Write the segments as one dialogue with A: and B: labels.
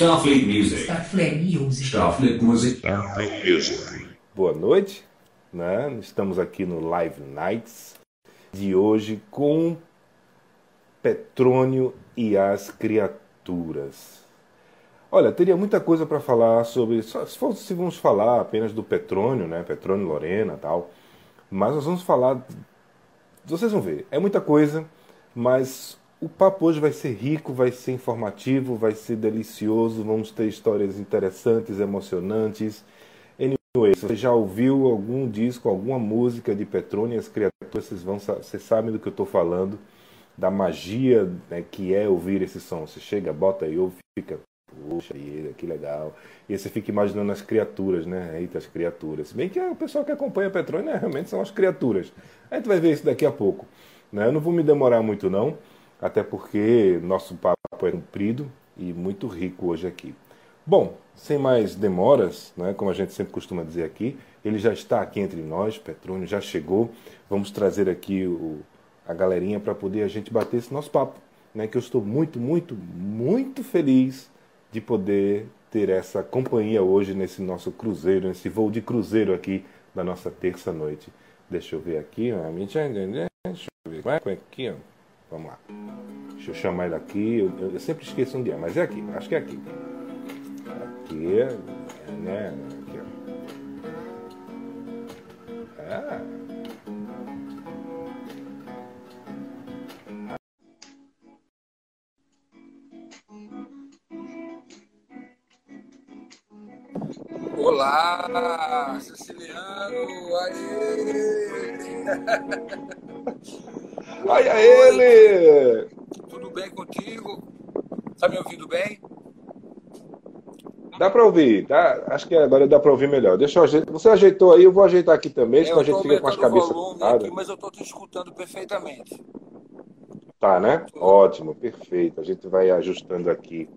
A: Starfleet Music.
B: Starfleet Music.
A: Starfleet Music.
C: Starfleet Music. Boa noite, né? Estamos aqui no Live Nights de hoje com Petrônio e as criaturas. Olha, teria muita coisa para falar sobre. Se fosse vamos falar apenas do Petrônio, né? Petrônio Lorena tal. Mas nós vamos falar. Vocês vão ver, é muita coisa, mas o papo hoje vai ser rico, vai ser informativo, vai ser delicioso, vamos ter histórias interessantes, emocionantes. Anyway, se você já ouviu algum disco, alguma música de Petrônio e as criaturas, vocês, vão, vocês sabem do que eu estou falando, da magia né, que é ouvir esse som. Você chega, bota aí, ouve, fica, poxa, que legal. E você fica imaginando as criaturas, né? Eita, as criaturas. Se bem que o pessoal que acompanha Petrônio né, realmente são as criaturas. A gente vai ver isso daqui a pouco. Né? Eu não vou me demorar muito, não até porque nosso papo é comprido e muito rico hoje aqui. Bom, sem mais demoras, né, como a gente sempre costuma dizer aqui, ele já está aqui entre nós, Petrônio já chegou. Vamos trazer aqui o, a galerinha para poder a gente bater esse nosso papo. Né, que eu estou muito, muito, muito feliz de poder ter essa companhia hoje nesse nosso cruzeiro, nesse voo de cruzeiro aqui da nossa terça-noite. Deixa eu ver aqui, ó, deixa eu ver aqui, ó. Vamos lá. Deixa eu chamar ele aqui. Eu, eu sempre esqueço um dia, mas é aqui. Acho que é aqui. Aqui, né? Aqui, ó. É.
D: Olá, Siciliano! Aê!
C: Olha ele!
D: Tudo bem contigo? Tá me ouvindo bem?
C: Dá para ouvir, tá? Acho que agora dá para ouvir melhor. Deixa eu ajeitar. Você ajeitou aí, eu vou ajeitar aqui também, senão a gente fica com as cabeças
D: aqui, mas eu tô te escutando perfeitamente.
C: Tá, né? Ótimo, perfeito. A gente vai ajustando aqui.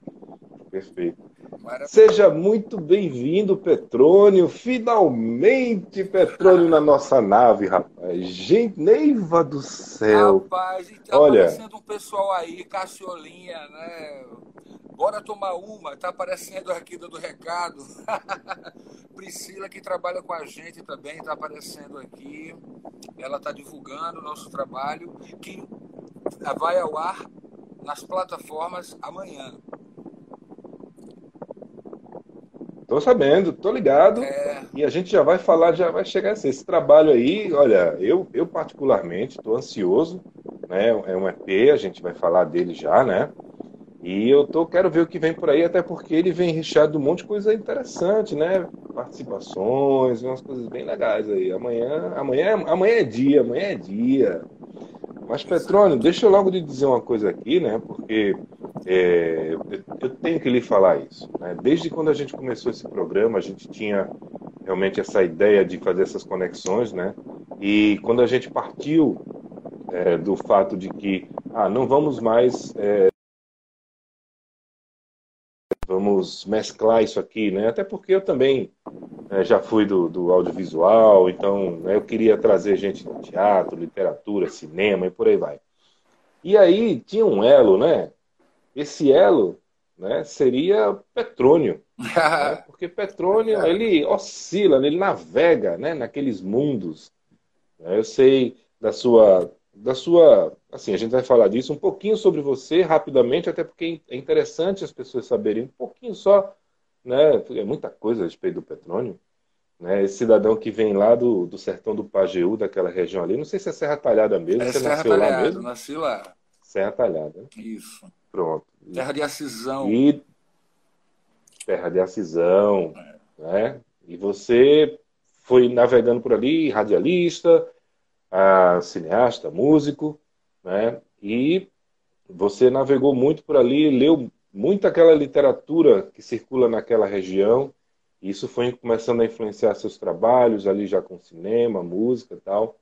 C: Perfeito. Maravilha. Seja muito bem-vindo, Petrônio. Finalmente, Petrônio na nossa nave, rapaz. Gente, Neiva do céu.
D: Rapaz, tá Olha... aparecendo um pessoal aí, Cassiolinha, né? Bora tomar uma, tá aparecendo aqui dando recado. Priscila, que trabalha com a gente também, tá aparecendo aqui. Ela tá divulgando o nosso trabalho, que vai ao ar nas plataformas amanhã.
C: Tô sabendo, tô ligado. É... E a gente já vai falar, já vai chegar assim. Esse trabalho aí, olha, eu, eu particularmente tô ansioso, né? É um EP, a gente vai falar dele já, né? E eu tô, quero ver o que vem por aí, até porque ele vem recheado de um monte de coisa interessante, né? Participações, umas coisas bem legais aí. Amanhã, amanhã, amanhã é dia, amanhã é dia. Mas, Petrônio, deixa eu logo lhe dizer uma coisa aqui, né? Porque é, eu tenho que lhe falar isso. Né? Desde quando a gente começou esse programa, a gente tinha realmente essa ideia de fazer essas conexões, né? E quando a gente partiu é, do fato de que, ah, não vamos mais é, vamos mesclar isso aqui, né? Até porque eu também né, já fui do, do audiovisual, então né, eu queria trazer gente do teatro, literatura, cinema e por aí vai. E aí tinha um elo, né? Esse elo né, seria Petrônio. né? Porque Petrônio, ele oscila, ele navega né, naqueles mundos. Eu sei da sua, da sua. Assim, a gente vai falar disso um pouquinho sobre você rapidamente, até porque é interessante as pessoas saberem um pouquinho só. Né, é muita coisa a respeito do Petrônio. Né, esse cidadão que vem lá do, do sertão do Pajeú, daquela região ali, não sei se é Serra Talhada mesmo, é você
D: Serra
C: nasceu
D: Talhada,
C: lá mesmo?
D: Nasci lá.
C: Serra Talhada.
D: Isso.
C: Pronto.
D: Terra de Acisão.
C: E terra de Acisão, é. né? E você foi navegando por ali, radialista, cineasta, músico, né? E você navegou muito por ali, leu muito aquela literatura que circula naquela região. E isso foi começando a influenciar seus trabalhos ali já com cinema, música e tal.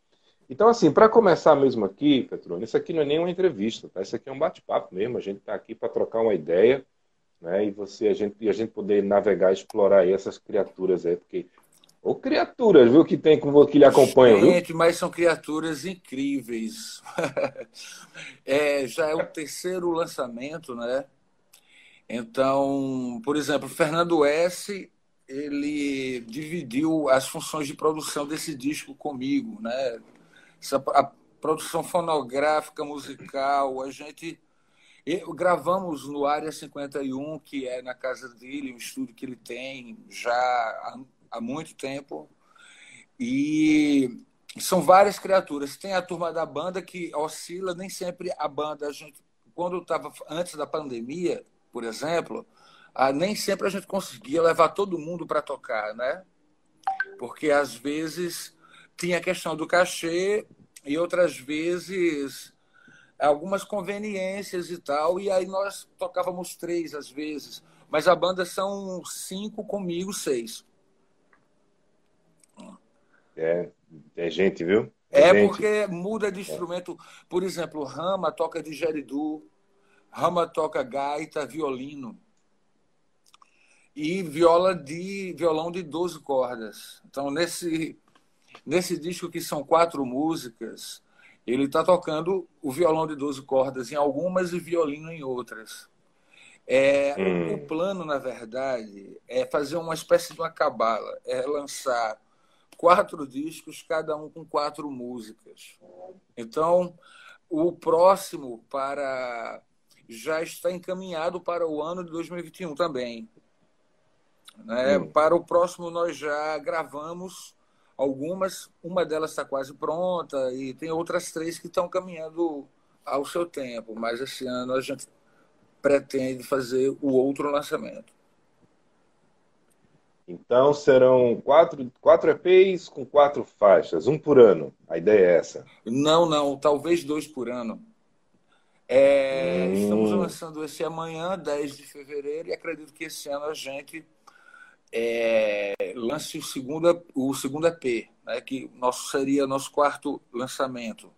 C: Então, assim, para começar mesmo aqui, Petrone, isso aqui não é nem uma entrevista, tá? Isso aqui é um bate-papo mesmo. A gente está aqui para trocar uma ideia, né? E você, a gente, e a gente poder navegar, explorar essas criaturas aí, porque ou criaturas, viu, que tem com que lhe acompanham,
D: Gente,
C: viu?
D: mas são criaturas incríveis. é, já é o terceiro lançamento, né? Então, por exemplo, Fernando S ele dividiu as funções de produção desse disco comigo, né? Essa, a produção fonográfica, musical, a gente gravamos no Área 51, que é na casa dele, um estúdio que ele tem já há, muito tempo. E são várias criaturas. Tem a turma da banda que oscila, nem sempre a banda, a gente, quando estava antes da pandemia, por exemplo, ah, nem sempre a gente conseguia levar todo mundo para tocar, né? Porque às vezes tinha a questão do cachê e outras vezes algumas conveniências e tal, e aí nós tocávamos três às vezes, mas a banda são cinco comigo, seis.
C: É, é gente, viu?
D: É,
C: é gente.
D: porque muda de instrumento. Por exemplo, Rama toca de geridu, Rama toca gaita, violino e viola de violão de 12 cordas. Então, nesse, nesse disco que são quatro músicas, ele está tocando o violão de 12 cordas em algumas e violino em outras. É, hum. O plano, na verdade, é fazer uma espécie de uma cabala, é lançar quatro discos, cada um com quatro músicas. Então, o próximo para já está encaminhado para o ano de 2021 também. Né? Hum. Para o próximo, nós já gravamos algumas, uma delas está quase pronta e tem outras três que estão caminhando ao seu tempo, mas esse ano a gente pretende fazer o outro lançamento.
C: Então serão quatro, quatro EPs com quatro faixas, um por ano. A ideia é essa?
D: Não, não, talvez dois por ano. É, hum. Estamos lançando esse amanhã, 10 de fevereiro, e acredito que esse ano a gente é, lance o segundo, o segundo EP, né, que nosso seria nosso quarto lançamento.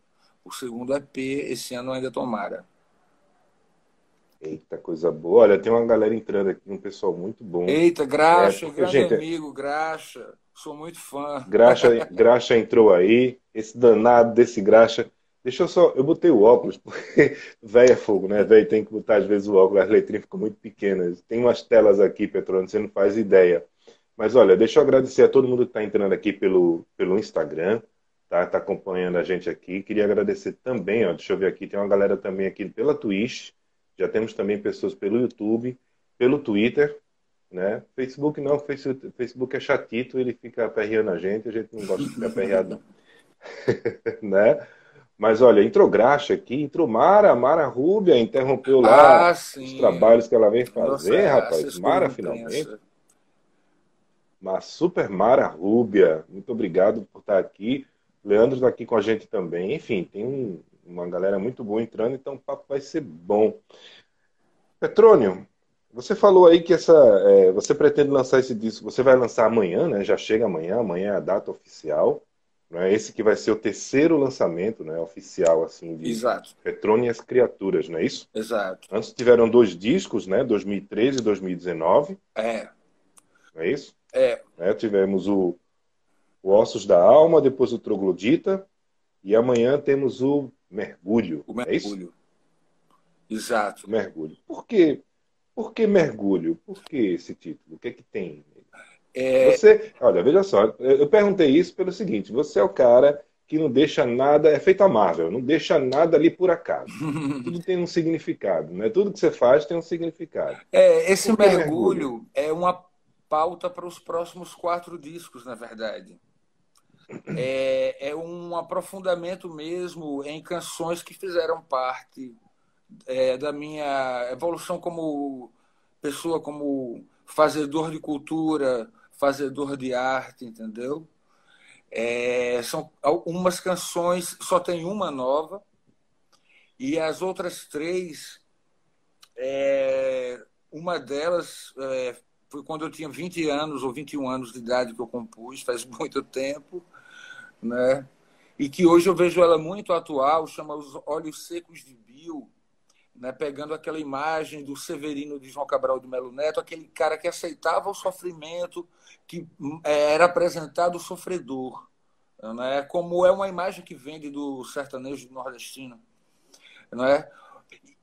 D: O segundo EP esse ano ainda tomara.
C: Eita, coisa boa. Olha, tem uma galera entrando aqui, um pessoal muito bom.
D: Eita, Graxa, é, grande gente, amigo, Graxa. Sou muito fã.
C: Graxa, Graxa entrou aí. Esse danado desse Graxa. Deixa eu só. Eu botei o óculos, porque velho é fogo, né? Velho tem que botar às vezes o óculos, as letrinhas ficam muito pequenas. Tem umas telas aqui, Petrônio, você não faz ideia. Mas olha, deixa eu agradecer a todo mundo que está entrando aqui pelo, pelo Instagram, tá? Tá acompanhando a gente aqui. Queria agradecer também, ó, deixa eu ver aqui, tem uma galera também aqui pela Twitch, já temos também pessoas pelo YouTube, pelo Twitter, né? Facebook não, Facebook é chatito, ele fica aperreando a gente, a gente não gosta de ficar aperreado, né? Mas olha, entrou Graxa aqui, entrou Mara, Mara Rúbia, interrompeu lá ah, os trabalhos que ela vem fazer, Nossa, rapaz. Mara, finalmente. Uma super Mara Rúbia, muito obrigado por estar aqui. Leandro está aqui com a gente também. Enfim, tem um, uma galera muito boa entrando, então o papo vai ser bom. Petrônio, você falou aí que essa, é, você pretende lançar esse disco, você vai lançar amanhã, né? Já chega amanhã, amanhã é a data oficial. Né? Esse que vai ser o terceiro lançamento né, oficial assim de
D: Exato.
C: Petrônio e as Criaturas, não é isso?
D: Exato.
C: Antes tiveram dois discos, né? 2013 e 2019.
D: É.
C: Não é isso?
D: É.
C: é tivemos o, o Ossos da Alma, depois o Troglodita, e amanhã temos o Mergulho.
D: O Mergulho. É
C: isso?
D: Exato.
C: Mergulho. Por que, por que mergulho? Por que esse título? O que é que tem? É... Você, olha, veja só, eu perguntei isso pelo seguinte: você é o cara que não deixa nada, é feito a Marvel, não deixa nada ali por acaso. Tudo tem um significado, né? Tudo que você faz tem um significado.
D: É, esse mergulho, mergulho é uma pauta para os próximos quatro discos, na verdade é, é um aprofundamento mesmo em canções que fizeram parte é, da minha evolução como pessoa, como fazedor de cultura, fazedor de arte, entendeu? É, são algumas canções, só tem uma nova, e as outras três, é, uma delas é, foi quando eu tinha 20 anos ou 21 anos de idade que eu compus, faz muito tempo né? E que hoje eu vejo ela muito atual, chama Os Olhos Secos de Bill, né? pegando aquela imagem do Severino de João Cabral de Melo Neto, aquele cara que aceitava o sofrimento, que é, era apresentado sofredor, né? como é uma imagem que vende do sertanejo nordestino. Né?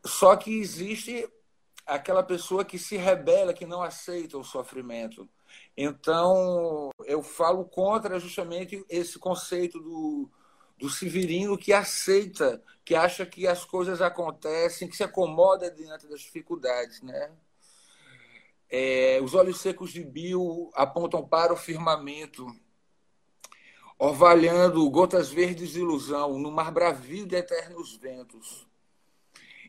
D: Só que existe aquela pessoa que se rebela, que não aceita o sofrimento. Então, eu falo contra justamente esse conceito do, do Severino que aceita, que acha que as coisas acontecem, que se acomoda diante das dificuldades. Né? É, os olhos secos de Bill apontam para o firmamento, orvalhando gotas verdes de ilusão, no mar bravio de eternos ventos.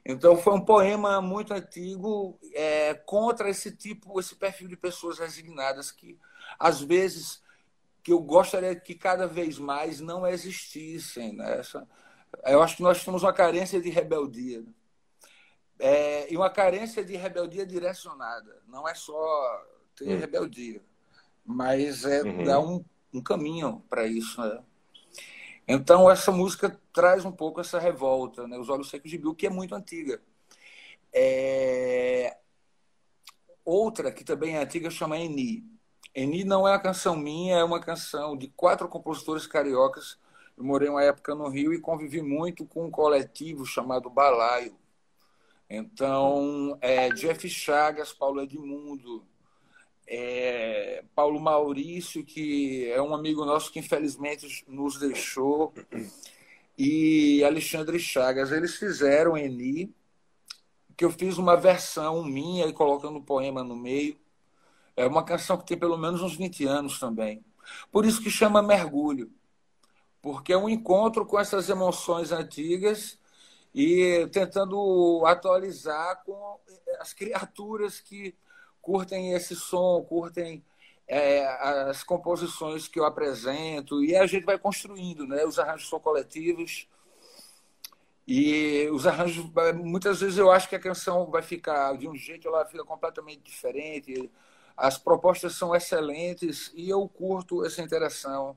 D: Então foi um poema muito antigo é, contra esse tipo, esse perfil de pessoas resignadas que às vezes que eu gostaria que cada vez mais não existissem. Né? Essa, eu acho que nós temos uma carência de rebeldia. É, e uma carência de rebeldia direcionada. Não é só ter hum. rebeldia, mas é uhum. dar um, um caminho para isso. Né? Então, essa música traz um pouco essa revolta, né? Os Olhos Secos de Bill, que é muito antiga. É... Outra, que também é antiga, chama Eni. Eni não é uma canção minha, é uma canção de quatro compositores cariocas. Eu morei uma época no Rio e convivi muito com um coletivo chamado Balaio. Então, é, Jeff Chagas, Paulo Edmundo, é, Paulo Maurício, que é um amigo nosso que infelizmente nos deixou, e Alexandre Chagas. Eles fizeram Eni, que eu fiz uma versão minha e colocando um poema no meio. É uma canção que tem pelo menos uns 20 anos também. Por isso que chama Mergulho, porque é um encontro com essas emoções antigas e tentando atualizar com as criaturas que curtem esse som, curtem é, as composições que eu apresento, e a gente vai construindo, né? Os arranjos são coletivos. E os arranjos, muitas vezes eu acho que a canção vai ficar de um jeito, ela fica completamente diferente. As propostas são excelentes e eu curto essa interação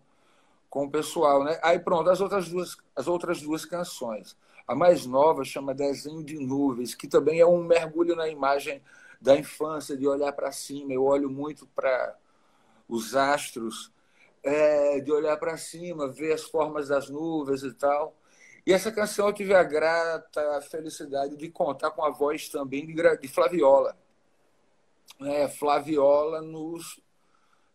D: com o pessoal, né? Aí pronto, as outras duas, as outras duas canções. A mais nova chama Desenho de Nuvens, que também é um mergulho na imagem da infância, de olhar para cima. Eu olho muito para os astros, é, de olhar para cima, ver as formas das nuvens e tal. E essa canção eu tive a grata felicidade de contar com a voz também de, Flaviola. É, Flaviola nos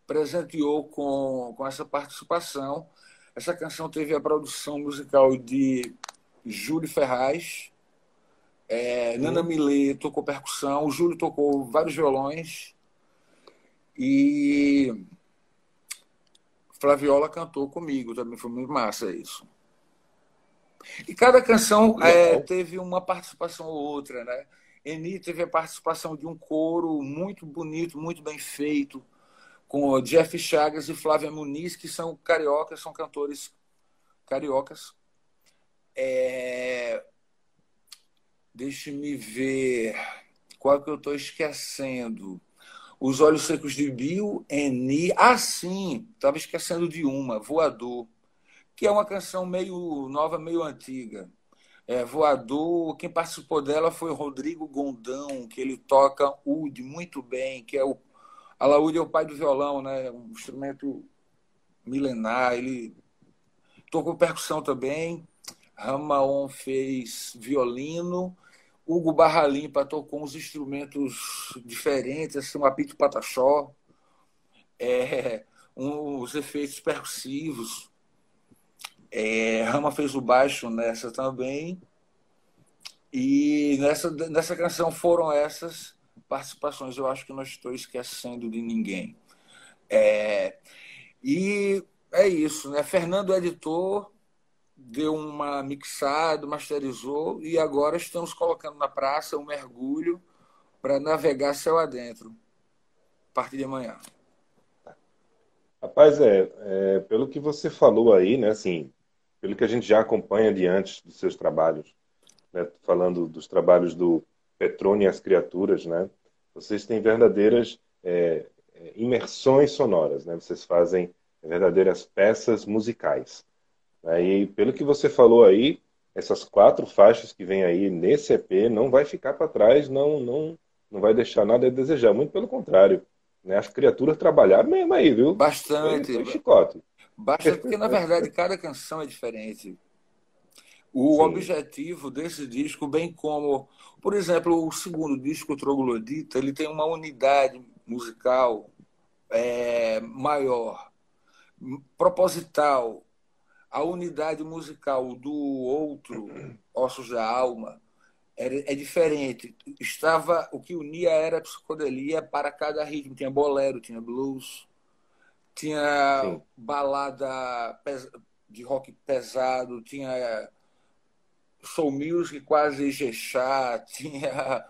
D: presenteou com, com essa participação. Essa canção teve a produção musical de Júlio Ferraz, é, Nana Millet tocou percussão, o Júlio tocou vários violões e Flaviola cantou comigo, também foi muito massa isso. E cada canção é, teve uma participação ou outra, né? Eni teve a participação de um coro muito bonito, muito bem feito, com Jeff Chagas e Flávia Muniz, que são cariocas, são cantores cariocas. É, Deixe-me ver. Qual que eu estou esquecendo? Os Olhos Secos de Bill, Eni. Ah, sim! Estava esquecendo de uma, Voador, que é uma canção meio nova, meio antiga. É, Voador, quem participou dela foi Rodrigo Gondão, que ele toca ud muito bem, que é o. Alaúde é o pai do violão, né? Um instrumento milenar. Ele tocou percussão também. Ramaon fez violino Hugo Barra Limpa tocou uns instrumentos diferentes, assim, um apito pataxó, é, uns efeitos percussivos. É, Rama fez o baixo nessa também. E nessa, nessa canção foram essas participações. Eu acho que não estou esquecendo de ninguém. É, e é isso, né? Fernando editor, deu uma mixada, masterizou e agora estamos colocando na praça um mergulho para navegar céu adentro a partir de amanhã.
C: Rapaz, é, é, pelo que você falou aí, né, assim, pelo que a gente já acompanha diante dos seus trabalhos, né, falando dos trabalhos do Petrone e as Criaturas, né, vocês têm verdadeiras é, é imersões sonoras, né, vocês fazem verdadeiras peças musicais. Aí, pelo que você falou aí, essas quatro faixas que vem aí nesse EP não vai ficar para trás, não, não, não vai deixar nada a desejar. Muito pelo contrário. Né? As criaturas trabalharam mesmo aí, viu?
D: Bastante.
C: Foi, foi chicote.
D: Bastante, porque na verdade cada canção é diferente. O Sim. objetivo desse disco, bem como, por exemplo, o segundo disco, o Troglodita, ele tem uma unidade musical é, maior, proposital. A unidade musical do outro, Ossos da Alma, é, é diferente. Estava o que unia era a psicodelia para cada ritmo. Tinha bolero, tinha blues, tinha Sim. balada de rock pesado, tinha soul music quase jexá, tinha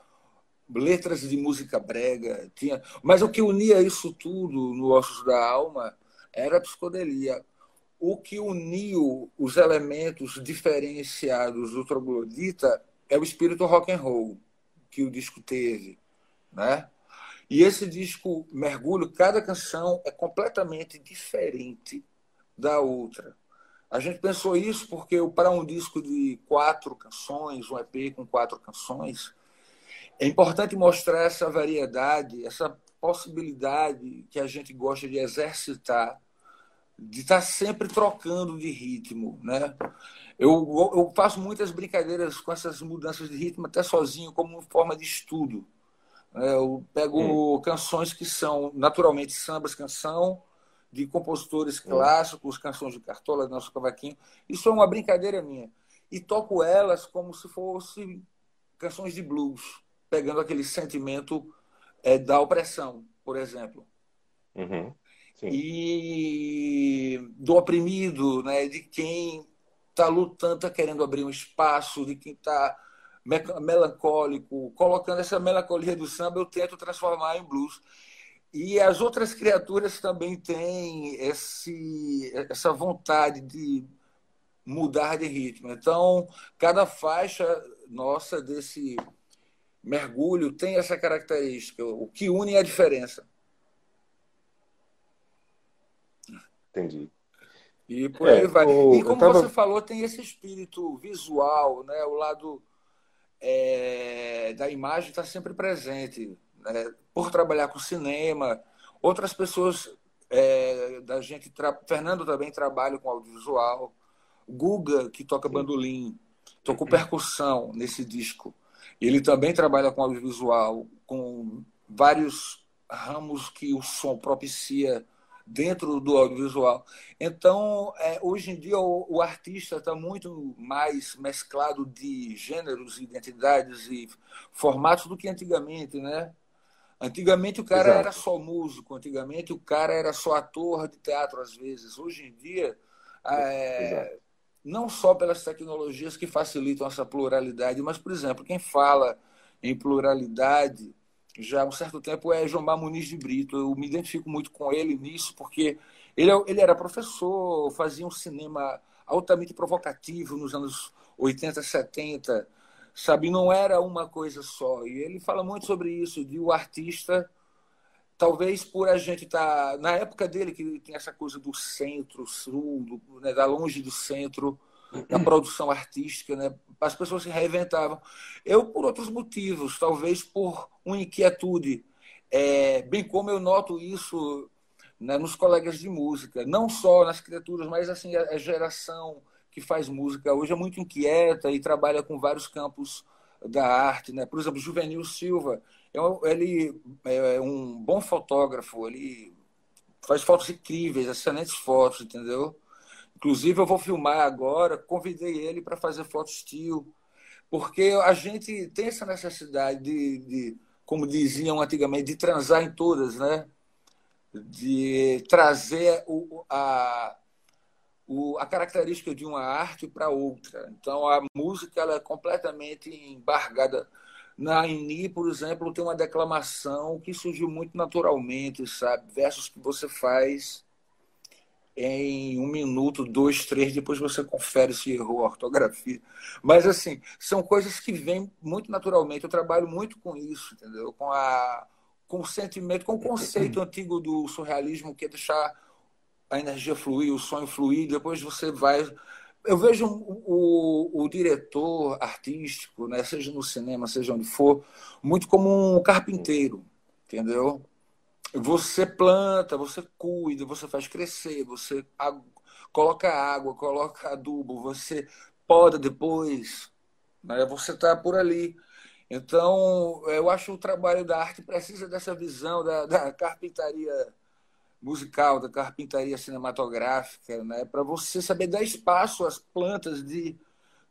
D: letras de música brega, tinha, mas o que unia isso tudo no Ossos da Alma era a psicodelia. O que uniu os elementos diferenciados do troglodita é o espírito rock and roll que o disco teve, né? E esse disco Mergulho, cada canção é completamente diferente da outra. A gente pensou isso porque para um disco de quatro canções, um EP com quatro canções, é importante mostrar essa variedade, essa possibilidade que a gente gosta de exercitar, de estar sempre trocando de ritmo, né? Eu, eu faço muitas brincadeiras com essas mudanças de ritmo, até sozinho, como forma de estudo. É, eu pego hum. canções que são naturalmente sambas, canção, de compositores hum. clássicos, canções de Cartola, de Nosso Cavaquinho. Isso é uma brincadeira minha. E toco elas como se fossem canções de blues pegando aquele sentimento é, da opressão, por exemplo.
C: Uhum.
D: E do oprimido, né, de quem está lutando, está querendo abrir um espaço, de quem está melancólico, colocando essa melancolia do samba, eu tento transformar em blues. E as outras criaturas também têm esse, essa vontade de mudar de ritmo. Então, cada faixa nossa desse mergulho tem essa característica. O que une é a diferença.
C: Entendi.
D: E por é, aí vai. O... E como tava... você falou, tem esse espírito visual, né? o lado é, da imagem está sempre presente. Né? Por trabalhar com cinema, outras pessoas é, da gente. Tra... Fernando também trabalha com audiovisual. Guga, que toca bandolim, tocou percussão nesse disco. Ele também trabalha com audiovisual, com vários ramos que o som propicia dentro do audiovisual. Então, é, hoje em dia, o, o artista está muito mais mesclado de gêneros, identidades e formatos do que antigamente, né? Antigamente o cara Exato. era só músico, antigamente o cara era só ator de teatro às vezes. Hoje em dia, é, não só pelas tecnologias que facilitam essa pluralidade, mas, por exemplo, quem fala em pluralidade já há um certo tempo é João Muniz de Brito. Eu me identifico muito com ele nisso, porque ele, ele era professor, fazia um cinema altamente provocativo nos anos 80, 70, sabe? Não era uma coisa só. E ele fala muito sobre isso, de o artista talvez por a gente estar tá, na época dele que tem essa coisa do centro sul né, da longe do centro da produção artística né? As pessoas se reinventavam. Eu por outros motivos talvez por uma inquietude é, bem como eu noto isso né, nos colegas de música não só nas criaturas mas assim a, a geração que faz música hoje é muito inquieta e trabalha com vários campos da arte né? Por exemplo Juvenil Silva ele é um bom fotógrafo, ele faz fotos incríveis, excelentes fotos, entendeu? Inclusive, eu vou filmar agora, convidei ele para fazer foto estilo, porque a gente tem essa necessidade de, de, como diziam antigamente, de transar em todas, né? De trazer o, a, o, a característica de uma arte para outra. Então, a música ela é completamente embargada na INI, por exemplo, tem uma declamação que surgiu muito naturalmente, sabe? Versos que você faz em um minuto, dois, três, depois você confere se errou a ortografia. Mas, assim, são coisas que vêm muito naturalmente. Eu trabalho muito com isso, entendeu? Com, a, com o sentimento, com o conceito antigo do surrealismo, que é deixar a energia fluir, o sonho fluir, depois você vai eu vejo o, o, o, diretor artístico, né, seja no cinema, seja onde for, muito como um carpinteiro, entendeu? Você planta, você cuida, você faz crescer, você coloca água, coloca adubo, você poda depois, né? você está por ali. Então, eu acho que o trabalho da arte precisa dessa visão da, da carpintaria musical, da carpintaria cinematográfica, né? para você saber dar espaço às plantas de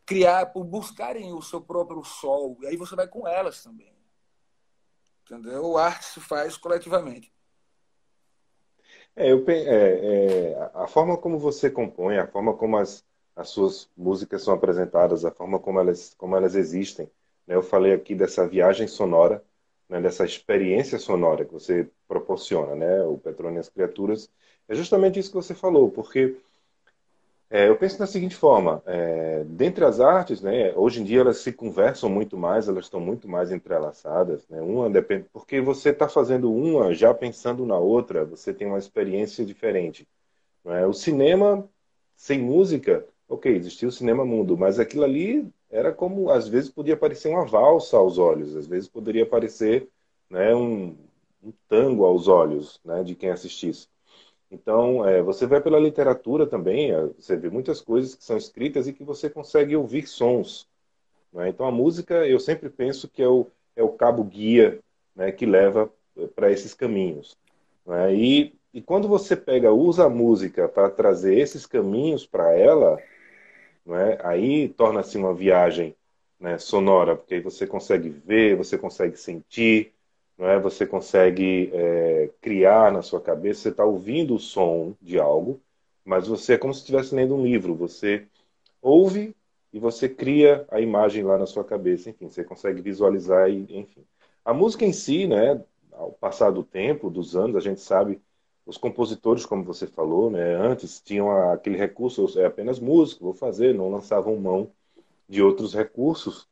D: criar, por buscarem o seu próprio sol. E aí você vai com elas também. Entendeu? A arte se faz coletivamente.
C: É, eu, é, é, a forma como você compõe, a forma como as, as suas músicas são apresentadas, a forma como elas, como elas existem. Né? Eu falei aqui dessa viagem sonora, né? dessa experiência sonora que você proporciona, né? o as Criaturas. É justamente isso que você falou, porque é, eu penso da seguinte forma: é, dentre as artes, né, hoje em dia elas se conversam muito mais, elas estão muito mais entrelaçadas. Né, uma depende, porque você está fazendo uma já pensando na outra, você tem uma experiência diferente. É? O cinema sem música, ok, existia o cinema mundo, mas aquilo ali era como às vezes podia parecer uma valsa aos olhos, às vezes poderia parecer né, um, um tango aos olhos né, de quem assistisse. Então, é, você vai pela literatura também, é, você vê muitas coisas que são escritas e que você consegue ouvir sons. Né? Então, a música, eu sempre penso que é o, é o cabo guia né, que leva para esses caminhos. Né? E, e quando você pega, usa a música para trazer esses caminhos para ela, né, aí torna-se uma viagem né, sonora, porque aí você consegue ver, você consegue sentir, não é? Você consegue é, criar na sua cabeça, você está ouvindo o som de algo, mas você é como se estivesse lendo um livro. Você ouve e você cria a imagem lá na sua cabeça. Enfim, você consegue visualizar e, enfim. A música em si, né? Ao passar do tempo, dos anos, a gente sabe os compositores, como você falou, né, antes tinham aquele recurso, é apenas música, vou fazer, não lançavam mão de outros recursos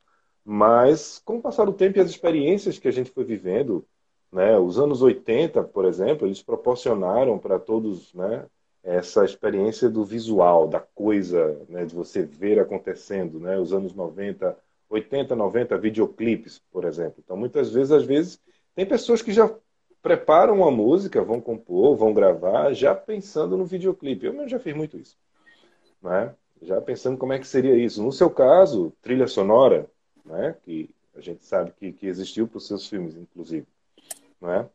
C: mas, com o passar do tempo e as experiências que a gente foi vivendo, né, os anos 80, por exemplo, eles proporcionaram para todos né, essa experiência do visual, da coisa, né, de você ver acontecendo. Né, os anos 90, 80, 90, videoclipes, por exemplo. Então, muitas vezes, às vezes, tem pessoas que já preparam a música, vão compor, vão gravar, já pensando no videoclipe. Eu mesmo já fiz muito isso. Né? Já pensando como é que seria isso. No seu caso, trilha sonora, né? que a gente sabe que, que existiu para os seus filmes, inclusive. Né?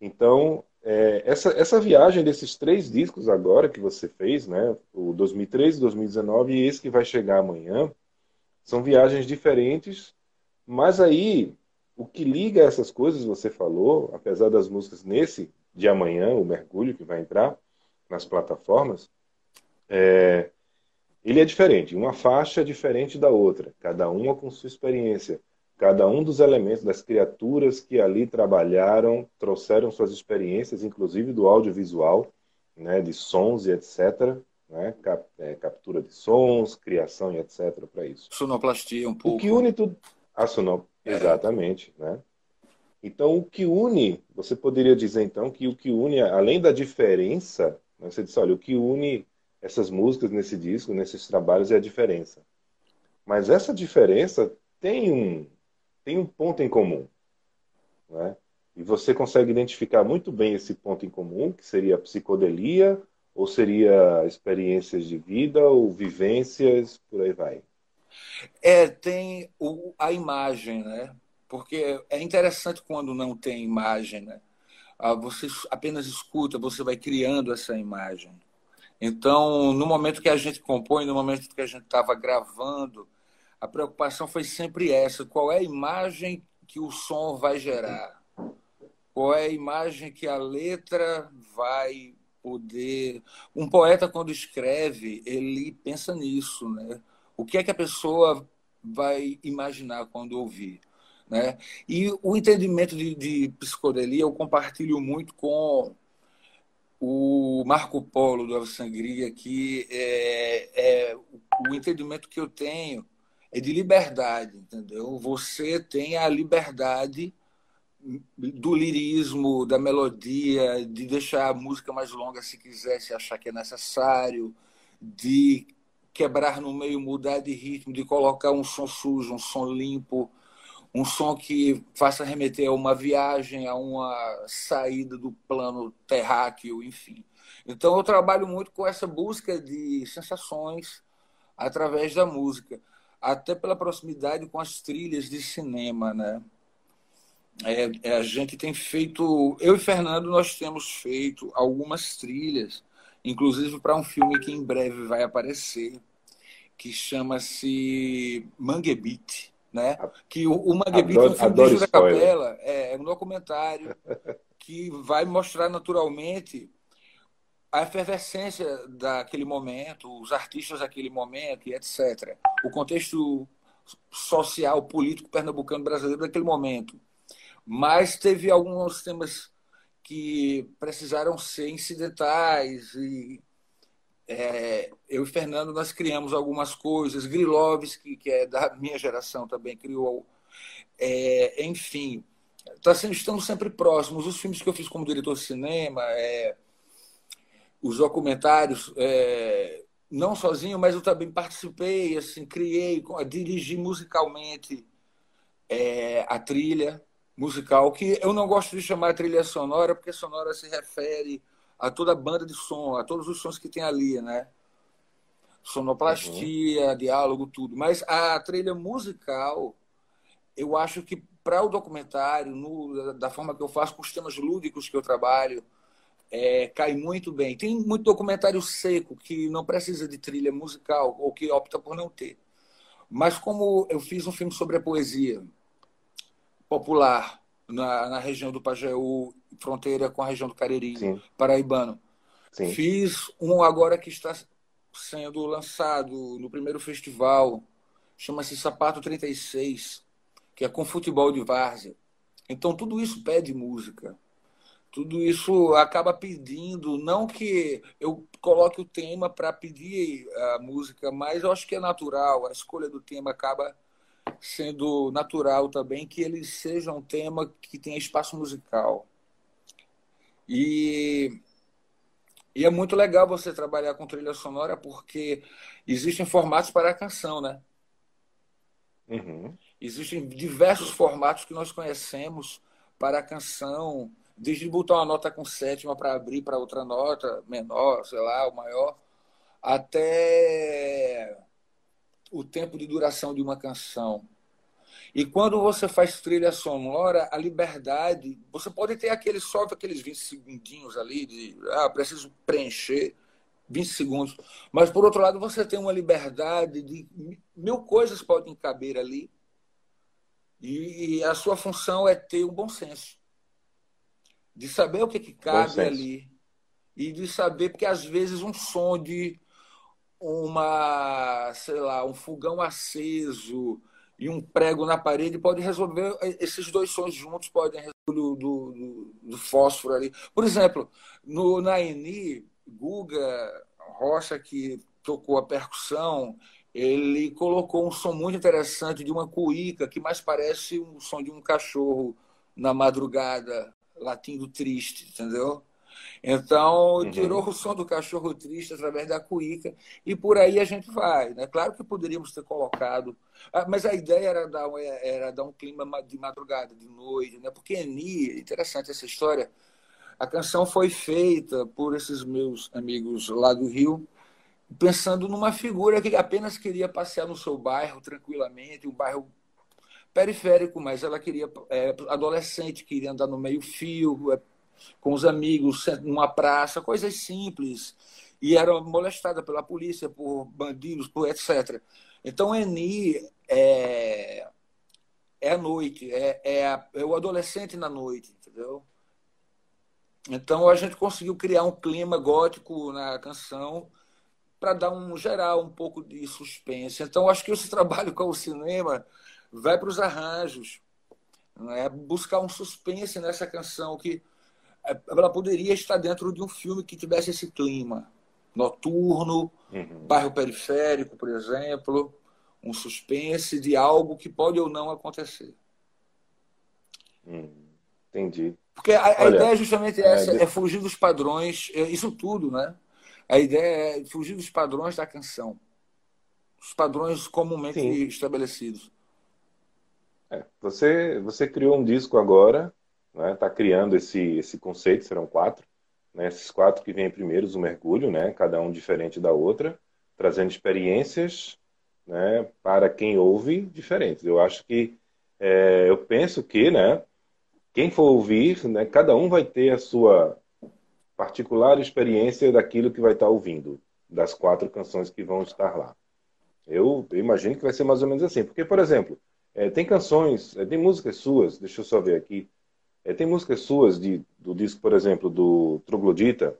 C: Então, é, essa, essa viagem desses três discos agora que você fez, né? o 2013, 2019 e esse que vai chegar amanhã, são viagens diferentes, mas aí o que liga essas coisas, você falou, apesar das músicas nesse de amanhã, o Mergulho, que vai entrar nas plataformas, é, ele é diferente, uma faixa é diferente da outra, cada uma com sua experiência. Cada um dos elementos das criaturas que ali trabalharam trouxeram suas experiências, inclusive do audiovisual, né, de sons e etc. Né, cap, é, captura de sons, criação e etc. para isso.
D: Sonoplastia um pouco.
C: O que une tudo. A sonop... É. Exatamente. Né? Então, o que une, você poderia dizer então que o que une, além da diferença, né, você disse, olha, o que une essas músicas nesse disco, nesses trabalhos, é a diferença. Mas essa diferença tem um, tem um ponto em comum. Né? E você consegue identificar muito bem esse ponto em comum, que seria a psicodelia, ou seria experiências de vida, ou vivências, por aí vai.
D: É, tem o, a imagem, né? Porque é interessante quando não tem imagem, né? Ah, você apenas escuta, você vai criando essa imagem. Então, no momento que a gente compõe, no momento que a gente estava gravando, a preocupação foi sempre essa: qual é a imagem que o som vai gerar? Qual é a imagem que a letra vai poder. Um poeta, quando escreve, ele pensa nisso, né? O que é que a pessoa vai imaginar quando ouvir? Né? E o entendimento de, de psicodelia eu compartilho muito com o Marco Polo do Ave Sangria, que é, é, o entendimento que eu tenho é de liberdade, entendeu? Você tem a liberdade do lirismo, da melodia, de deixar a música mais longa se quiser, se achar que é necessário, de quebrar no meio, mudar de ritmo, de colocar um som sujo, um som limpo, um som que faça remeter a uma viagem, a uma saída do plano terráqueo, enfim. Então eu trabalho muito com essa busca de sensações, através da música, até pela proximidade com as trilhas de cinema, né? É, é, a gente tem feito, eu e Fernando, nós temos feito algumas trilhas, inclusive para um filme que em breve vai aparecer, que chama-se Mangue Beat, né? Que o, o Mangue Beat é um filme Júlia Capela, é, é um documentário que vai mostrar naturalmente a efervescência daquele momento, os artistas daquele momento e etc. O contexto social, político pernambucano brasileiro daquele momento. Mas teve alguns temas que precisaram ser incidentais e é, eu e Fernando nós criamos algumas coisas, Grilovski, que é da minha geração também criou, é, enfim, tá sendo, estamos sempre próximos. Os filmes que eu fiz como diretor de cinema, é, os documentários, é, não sozinho, mas eu também participei, assim, criei, dirigi musicalmente é, a trilha musical, que eu não gosto de chamar trilha sonora, porque sonora se refere a toda a banda de som, a todos os sons que tem ali, né? Sonoplastia, uhum. diálogo, tudo. Mas a trilha musical, eu acho que para o documentário, no, da forma que eu faço, com os temas lúdicos que eu trabalho, é, cai muito bem. Tem muito documentário seco que não precisa de trilha musical ou que opta por não ter. Mas como eu fiz um filme sobre a poesia popular na, na região do Pajeú, fronteira com a região do Cariri, Sim. paraibano, Sim. fiz um agora que está sendo lançado no primeiro festival, chama-se Sapato 36, que é com futebol de várzea. Então tudo isso pede música tudo isso acaba pedindo, não que eu coloque o tema para pedir a música, mas eu acho que é natural, a escolha do tema acaba sendo natural também, que ele seja um tema que tenha espaço musical. E, e é muito legal você trabalhar com trilha sonora, porque existem formatos para a canção, né? Uhum. Existem diversos formatos que nós conhecemos para a canção, desde botar uma nota com sétima para abrir para outra nota menor, sei lá, o maior, até o tempo de duração de uma canção. E quando você faz trilha sonora, a liberdade, você pode ter aquele só aqueles 20 segundinhos ali de, ah, preciso preencher 20 segundos, mas por outro lado você tem uma liberdade de mil coisas podem caber ali. E a sua função é ter um bom senso. De saber o que, que cabe ali. E de saber porque às vezes um som de uma sei lá um fogão aceso e um prego na parede pode resolver esses dois sons juntos podem resolver do, do, do fósforo ali por exemplo no na Eni Guga Rocha que tocou a percussão ele colocou um som muito interessante de uma cuíca que mais parece um som de um cachorro na madrugada latindo triste, entendeu? Então, uhum. tirou o som do cachorro triste através da cuíca e por aí a gente vai. Né? Claro que poderíamos ter colocado, ah, mas a ideia era dar, era dar um clima de madrugada, de noite, né? porque Eni, interessante essa história, a canção foi feita por esses meus amigos lá do Rio, pensando numa figura que apenas queria passear no seu bairro tranquilamente, um bairro periférico, mas ela queria é, adolescente, queria andar no meio fio, é, com os amigos, numa praça, coisas simples. E era molestada pela polícia, por bandidos, por etc. Então, Eni é, é a noite, é, é, a, é o adolescente na noite, entendeu? Então, a gente conseguiu criar um clima gótico na canção para dar um geral, um pouco de suspense. Então, acho que esse trabalho com o cinema vai para os arranjos, é? buscar um suspense nessa canção que ela poderia estar dentro de um filme que tivesse esse clima noturno, uhum. bairro periférico, por exemplo, um suspense de algo que pode ou não acontecer.
C: Hum, entendi.
D: Porque a, a Olha, ideia é justamente essa, é, é fugir dos padrões, é isso tudo, né? A ideia é fugir dos padrões da canção. Os padrões comumente Sim. estabelecidos.
C: É, você, você criou um disco agora, está né, tá criando esse, esse conceito, serão quatro. Né, esses quatro que vêm primeiros, o mergulho, né, cada um diferente da outra. trazendo experiências né, para quem ouve diferentes. Eu acho que, é, eu penso que, né, quem for ouvir, né, cada um vai ter a sua particular experiência daquilo que vai estar ouvindo, das quatro canções que vão estar lá. Eu, eu imagino que vai ser mais ou menos assim, porque, por exemplo, é, tem canções, é, tem músicas suas, deixa eu só ver aqui, é, tem músicas suas de, do disco, por exemplo, do Troglodita,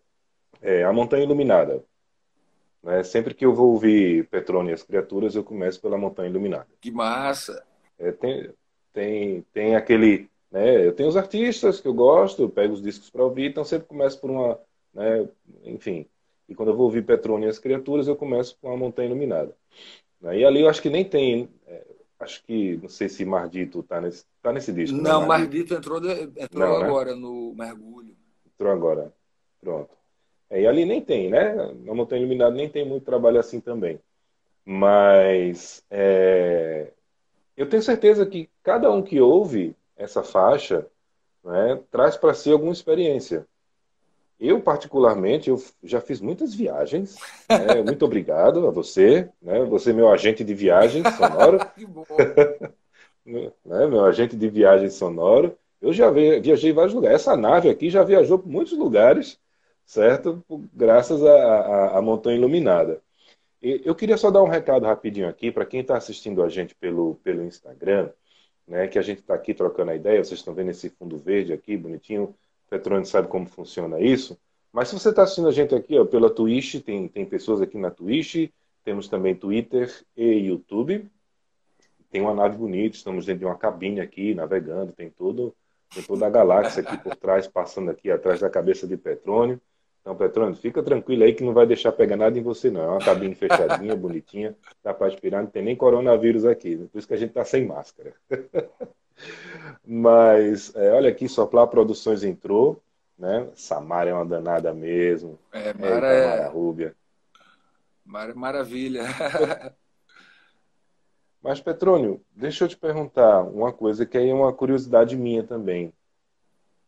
C: é, A Montanha Iluminada. Né? Sempre que eu vou ouvir Petrone e as Criaturas, eu começo pela Montanha Iluminada.
D: Que massa!
C: É, tem, tem, tem aquele. Né, eu tenho os artistas que eu gosto, eu pego os discos para ouvir, então sempre começo por uma. Né, enfim. E quando eu vou ouvir Petrone e as Criaturas, eu começo com a Montanha Iluminada. Né, e ali eu acho que nem tem. Acho que. Não sei se Mardito está nesse, tá nesse disco.
D: Né, não, né, Mardito entrou, de, entrou não, né? agora né? no Mergulho.
C: Entrou agora. Pronto. É, e ali nem tem, né? Na Montanha Iluminada nem tem muito trabalho assim também. Mas é, eu tenho certeza que cada um que ouve essa faixa né, traz para si alguma experiência. Eu, particularmente, eu já fiz muitas viagens. Né? Muito obrigado a você. Né? Você é meu agente de viagem sonoro. que bom. né? Meu agente de viagem sonoro. Eu já viajei em vários lugares. Essa nave aqui já viajou por muitos lugares certo? Graças à Montanha Iluminada. E eu queria só dar um recado rapidinho aqui para quem está assistindo a gente pelo, pelo Instagram, né, que a gente está aqui trocando a ideia, vocês estão vendo esse fundo verde aqui, bonitinho, Petrone sabe como funciona isso, mas se você está assistindo a gente aqui ó, pela Twitch, tem, tem pessoas aqui na Twitch, temos também Twitter e YouTube, tem uma nave bonita, estamos dentro de uma cabine aqui, navegando, tem todo tem toda a galáxia aqui por trás, passando aqui atrás da cabeça de Petrônio. Então, Petrônio, fica tranquilo aí que não vai deixar pegar nada em você, não. É uma cabine fechadinha, bonitinha, dá para aspirar, não tem nem coronavírus aqui. Por isso que a gente está sem máscara. Mas, é, olha aqui, Soplar Produções entrou, né? Samara é uma danada mesmo.
D: É, Mara é...
C: Mara Rúbia.
D: Mara, maravilha.
C: Mas, Petrônio, deixa eu te perguntar uma coisa que aí é uma curiosidade minha também.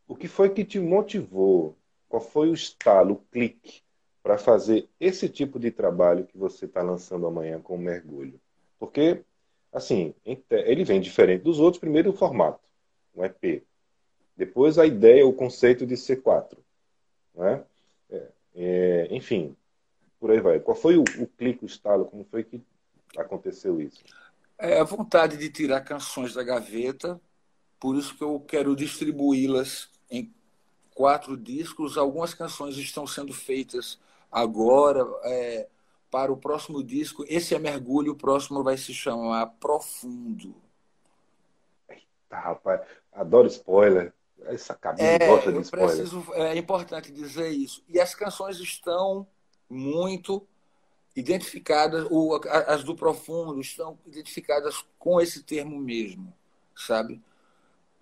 C: O que foi que te motivou qual foi o estalo, o clique para fazer esse tipo de trabalho que você está lançando amanhã com o mergulho? Porque, assim, ele vem diferente dos outros. Primeiro, o formato, um EP. Depois, a ideia, o conceito de C4. Né? É, é, enfim, por aí vai. Qual foi o, o clique, o estalo? Como foi que aconteceu isso?
D: É a vontade de tirar canções da gaveta, por isso que eu quero distribuí-las em quatro discos. Algumas canções estão sendo feitas agora é, para o próximo disco. Esse é Mergulho, o próximo vai se chamar Profundo.
C: Eita, rapaz, adoro spoiler. Essa cabine é, gosta de spoiler. Preciso,
D: é importante dizer isso. E as canções estão muito identificadas, as do Profundo estão identificadas com esse termo mesmo, sabe?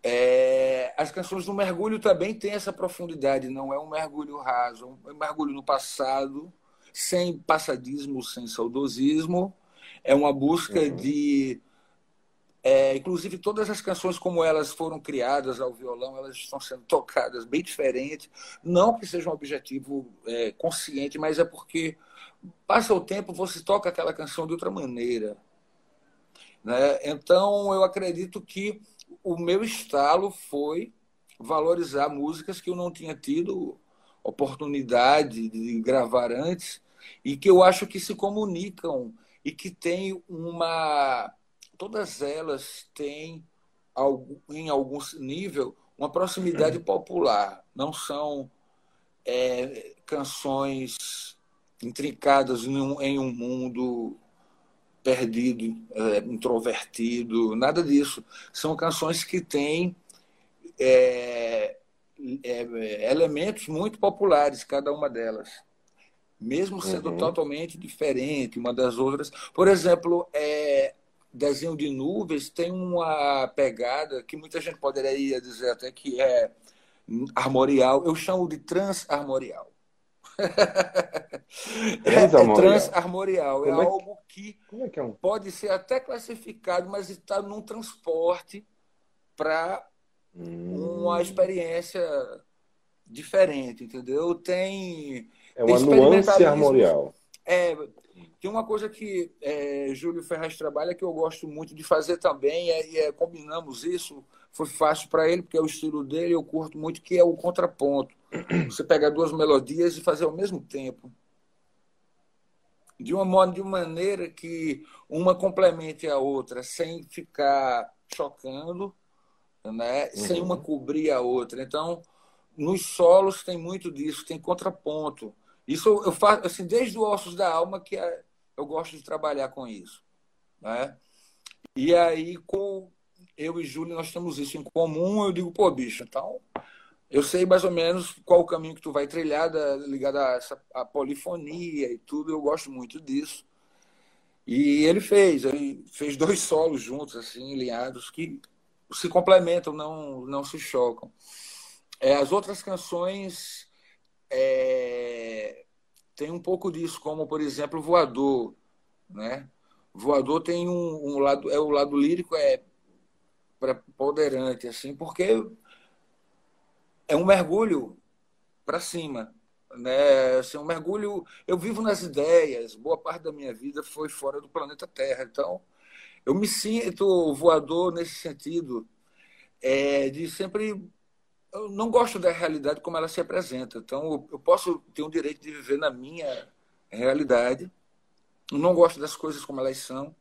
D: É, as canções do mergulho também têm essa profundidade, não é um mergulho raso, é um mergulho no passado, sem passadismo, sem saudosismo. É uma busca uhum. de. É, inclusive, todas as canções, como elas foram criadas ao violão, elas estão sendo tocadas bem diferente. Não que seja um objetivo é, consciente, mas é porque passa o tempo, você toca aquela canção de outra maneira. Né? Então, eu acredito que o meu estalo foi valorizar músicas que eu não tinha tido oportunidade de gravar antes e que eu acho que se comunicam e que tem uma todas elas têm em algum nível uma proximidade popular não são é, canções intrincadas em um mundo perdido, é, introvertido, nada disso. São canções que têm é, é, elementos muito populares, cada uma delas. Mesmo sendo uhum. totalmente diferente uma das outras. Por exemplo, é, Desenho de Nuvens tem uma pegada que muita gente poderia dizer até que é armorial. Eu chamo de transarmorial. é, transarmorial. É, é, algo que, é que é um... pode ser até classificado, mas está num transporte para hum. uma experiência diferente, entendeu? Tem.
C: É uma nuance armorial.
D: É, tem uma coisa que é, Júlio Ferraz trabalha que eu gosto muito de fazer também, é, e é, combinamos isso, foi fácil para ele, porque é o estilo dele, eu curto muito, que é o contraponto. Você pega duas melodias e fazer ao mesmo tempo. De uma, modo, de uma maneira que uma complemente a outra, sem ficar chocando, né? Uhum. sem uma cobrir a outra. Então, nos solos tem muito disso, tem contraponto. Isso eu faço assim, desde o Ossos da Alma que é, eu gosto de trabalhar com isso. Né? E aí, com eu e Júlio, nós temos isso em comum. Eu digo, pô, bicho, então eu sei mais ou menos qual o caminho que tu vai trilhar ligado a essa a polifonia e tudo. Eu gosto muito disso. E ele fez, ele fez dois solos juntos, assim, alinhados, que se complementam, não, não se chocam. É, as outras canções é, tem um pouco disso, como, por exemplo, Voador. Né? Voador tem um, um lado, é o lado lírico é preponderante, assim, porque é um mergulho para cima né? Assim, um mergulho. Eu vivo nas ideias. Boa parte da minha vida foi fora do planeta Terra. Então, eu me sinto voador nesse sentido, é, de sempre. Eu não gosto da realidade como ela se apresenta. Então, eu posso ter o direito de viver na minha realidade. Eu não gosto das coisas como elas são.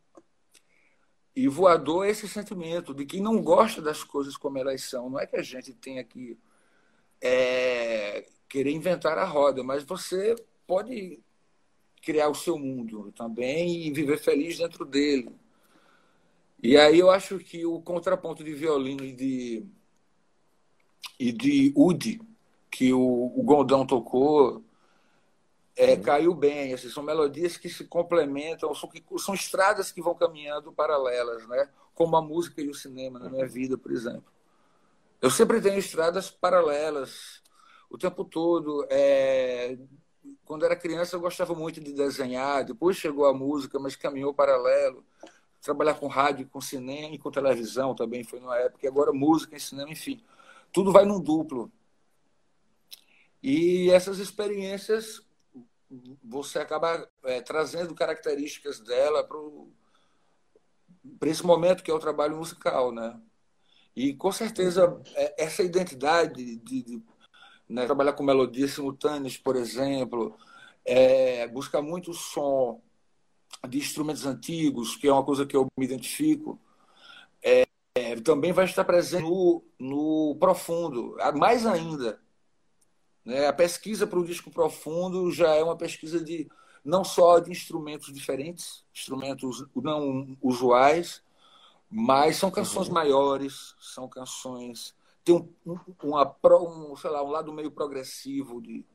D: E voador é esse sentimento de quem não gosta das coisas como elas são. Não é que a gente tenha que é, querer inventar a roda, mas você pode criar o seu mundo também e viver feliz dentro dele. E aí eu acho que o contraponto de violino e de e de Udi que o, o Gondão tocou é, uhum. caiu bem. Assim, são melodias que se complementam, são, são estradas que vão caminhando paralelas, né? como a música e o cinema na minha vida, por exemplo. Eu sempre tenho estradas paralelas o tempo todo. É... Quando era criança, eu gostava muito de desenhar. Depois chegou a música, mas caminhou paralelo. Trabalhar com rádio, com cinema e com televisão também foi numa época. E agora música e cinema, enfim. Tudo vai num duplo. E essas experiências, você acaba é, trazendo características dela para esse momento que é o trabalho musical, né? E com certeza é, essa identidade de, de né? trabalhar com melodias simultâneas, por exemplo, é, buscar muito som de instrumentos antigos, que é uma coisa que eu me identifico, é, também vai estar presente no, no profundo, mais ainda. Né? A pesquisa para o disco profundo já é uma pesquisa de não só de instrumentos diferentes, instrumentos não usuais, mas são canções uhum. maiores, são canções tem um, uma, um, sei lá, um lado meio progressivo de,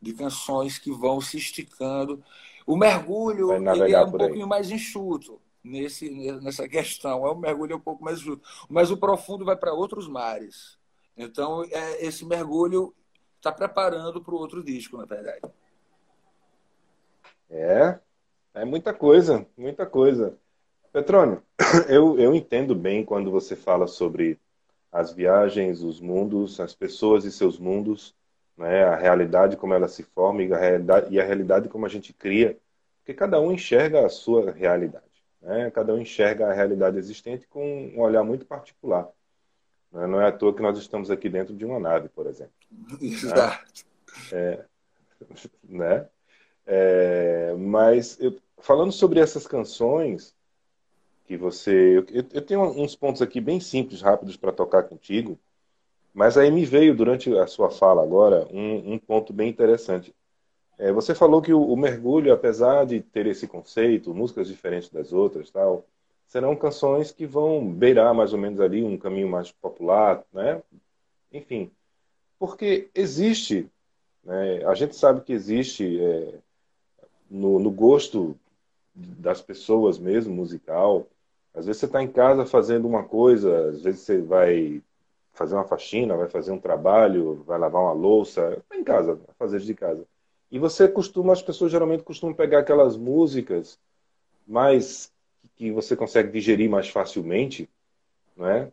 D: de canções que vão se esticando. O mergulho é um pouquinho mais enxuto nesse, nessa questão. É um mergulho um pouco mais enxuto. Mas o profundo vai para outros mares. Então, é, esse mergulho está preparando para o outro disco, na verdade.
C: É, é muita coisa, muita coisa. Petrônio, eu, eu entendo bem quando você fala sobre as viagens, os mundos, as pessoas e seus mundos, né? a realidade como ela se forma e a realidade, e a realidade como a gente cria, porque cada um enxerga a sua realidade. Né? Cada um enxerga a realidade existente com um olhar muito particular. Né? Não é à toa que nós estamos aqui dentro de uma nave, por exemplo.
D: Exato.
C: Né? É, né? É, mas eu, falando sobre essas canções, que você. Eu, eu tenho uns pontos aqui bem simples, rápidos para tocar contigo, mas aí me veio durante a sua fala agora um, um ponto bem interessante. É, você falou que o, o, mergulho, apesar de ter esse conceito, músicas diferentes das outras, tal, serão canções que vão beirar mais ou menos ali um caminho mais popular, né? Enfim, porque existe, né? a gente sabe que existe é, no, no gosto das pessoas mesmo musical às vezes você está em casa fazendo uma coisa, às vezes você vai fazer uma faxina, vai fazer um trabalho, vai lavar uma louça, está em casa, fazer de casa. E você costuma, as pessoas geralmente costumam pegar aquelas músicas mais que você consegue digerir mais facilmente, não é?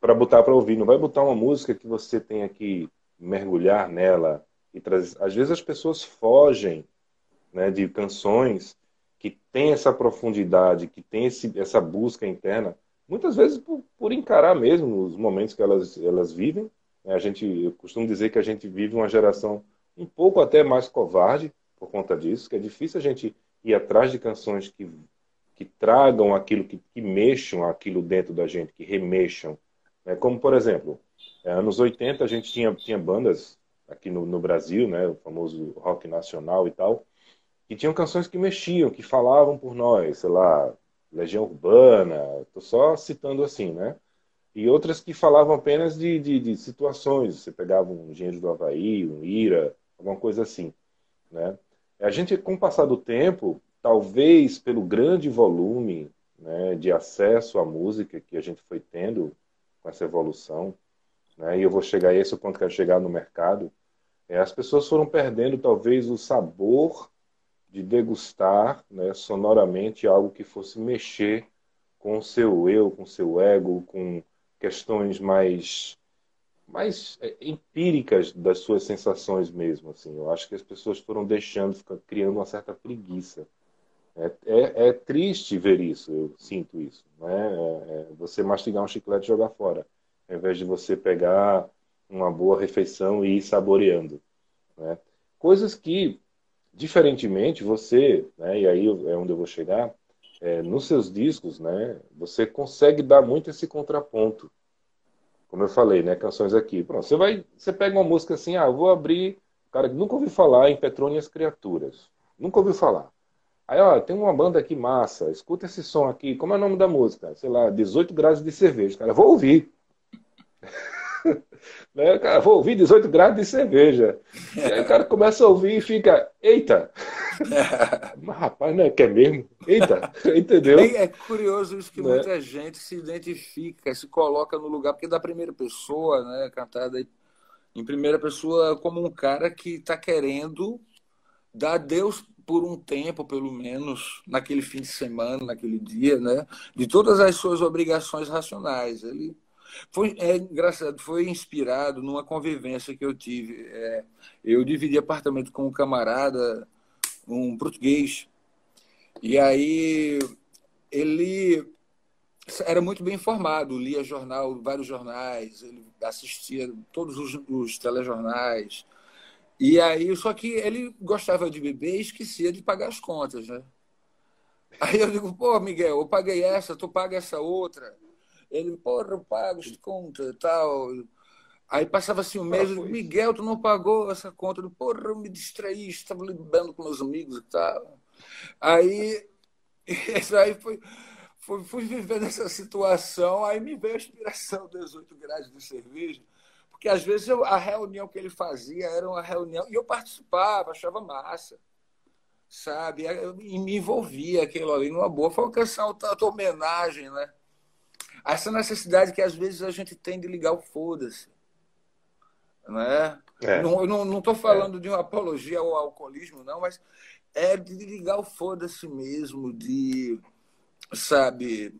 C: para botar para ouvir, não vai botar uma música que você tenha que mergulhar nela e trazer. Às vezes as pessoas fogem né, de canções que tem essa profundidade, que tem esse, essa busca interna, muitas vezes por, por, encarar mesmo os momentos que elas, elas vivem. Né? A gente, eu costumo dizer que a gente vive uma geração um pouco até mais covarde por conta disso, que é difícil a gente ir atrás de canções que, que tragam aquilo, que, que mexam aquilo dentro da gente, que remexam. Né? Como, por exemplo, é, anos 80 a gente tinha, tinha bandas aqui no, no Brasil, né, o famoso rock nacional e tal, que tinham canções que mexiam, que falavam por nós, sei lá, Legião Urbana, estou só citando assim, né? E outras que falavam apenas de, de, de, situações, você pegava um Engenheiro do Havaí, um Ira, alguma coisa assim, né? A gente, com o passar do tempo, talvez pelo grande volume né, de acesso à música que a gente foi tendo com essa evolução, né, e eu vou chegar a esse ponto que eu chegar no mercado, é, as pessoas foram perdendo talvez o sabor de degustar né, sonoramente algo que fosse mexer com o seu eu, com o seu ego, com questões mais mais é, empíricas das suas sensações mesmo. Assim, eu acho que as pessoas foram deixando, criando uma certa preguiça. É, é, é triste ver isso, eu sinto isso. Né? É, é, você mastigar um chiclete e jogar fora, ao invés de você pegar uma boa refeição e ir saboreando. Né? Coisas que Diferentemente, você, né, e aí é onde eu vou chegar, é, nos seus discos, né, você consegue dar muito esse contraponto. Como eu falei, né, canções aqui. Pronto, você vai, você pega uma música assim, ah, vou abrir, cara, nunca ouvi falar em Petrônia as Criaturas. Nunca ouviu falar. Aí, ó, tem uma banda aqui massa, escuta esse som aqui. Como é o nome da música? Sei lá, 18 graus de cerveja. Cara, vou ouvir. Né? Cara, vou ouvir 18 graus de cerveja. E aí o cara começa a ouvir e fica, eita! Mas rapaz, não é que é mesmo? Eita! Entendeu?
D: É, é curioso isso que né? muita gente se identifica, se coloca no lugar, porque da primeira pessoa, né, cantada em primeira pessoa como um cara que está querendo dar Deus por um tempo, pelo menos, naquele fim de semana, naquele dia, né, de todas as suas obrigações racionais. Ele foi é engraçado, foi inspirado numa convivência que eu tive. É, eu dividi apartamento com um camarada, um português, e aí ele era muito bem informado, lia jornal, vários jornais, ele assistia todos os, os telejornais. E aí, só que ele gostava de beber e esquecia de pagar as contas, né? Aí eu digo, pô, Miguel, eu paguei essa, tu paga essa outra. Ele, porra, eu pago as contas e tal. Aí passava assim um mês, Miguel, tu não pagou essa conta? Eu, porra, eu me distraí, estava lidando com meus amigos e tal. Aí, isso aí foi, foi, fui vivendo essa situação, aí me veio a inspiração 18 graus de cerveja, porque às vezes eu, a reunião que ele fazia era uma reunião, e eu participava, achava massa, sabe? E me envolvia aquilo ali numa boa. Foi uma canção, tanta homenagem, né? Essa necessidade que às vezes a gente tem de ligar o foda-se. Né? É. Não, eu não estou falando é. de uma apologia ao alcoolismo, não, mas é de ligar o foda-se mesmo, de, sabe,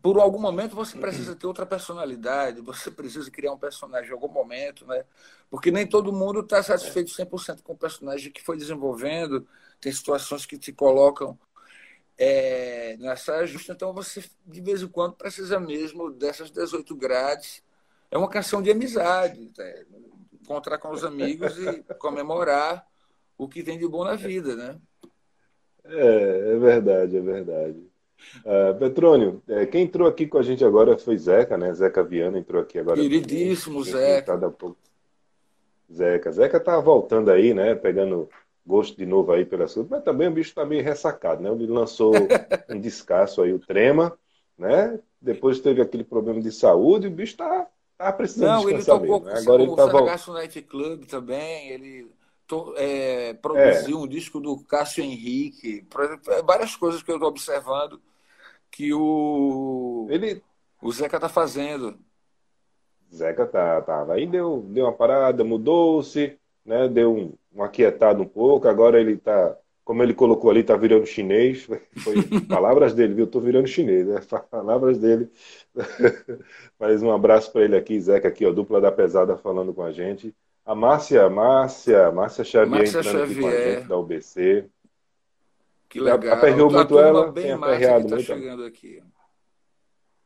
D: por algum momento você precisa ter outra personalidade, você precisa criar um personagem em algum momento, né? Porque nem todo mundo está satisfeito 100% com o personagem que foi desenvolvendo, tem situações que te colocam é, nessa justa. Então você, de vez em quando, precisa mesmo dessas 18 grades. É uma canção de amizade, né? encontrar com os amigos e comemorar o que tem de bom na vida, né?
C: É, é verdade, é verdade. Uh, Petrônio, é, quem entrou aqui com a gente agora foi Zeca, né? Zeca Viana entrou aqui agora.
D: Queridíssimo Zeca.
C: Zeca. Zeca tá voltando aí, né? Pegando gosto de novo aí pela assunto, mas também o bicho está meio ressacado, né? Ele lançou um descasso aí, o Trema, né? Depois teve aquele problema de saúde, o bicho está tá precisando Não, descansar ele tocou mesmo, né? Agora ele tá.
D: Night Club também, ele to, é, produziu é. um disco do Cássio Henrique, várias coisas que eu estou observando que o, ele... o Zeca está fazendo.
C: Zeca tá, tá. Aí deu, deu uma parada, mudou-se, né? Deu um, aquietado um pouco, agora ele está, como ele colocou ali, está virando chinês. Foi palavras dele, viu? Estou virando chinês, né? Palavras dele. Mas um abraço para ele aqui, Zeca, aqui, ó, dupla da pesada falando com a gente. A Márcia, Márcia, Márcia Xavier Márcia entrando Xavier. aqui com a gente da UBC.
D: Que legal.
C: Aperreou muito ela, bem tem aperreado
D: tá
C: muito.
D: chegando aqui.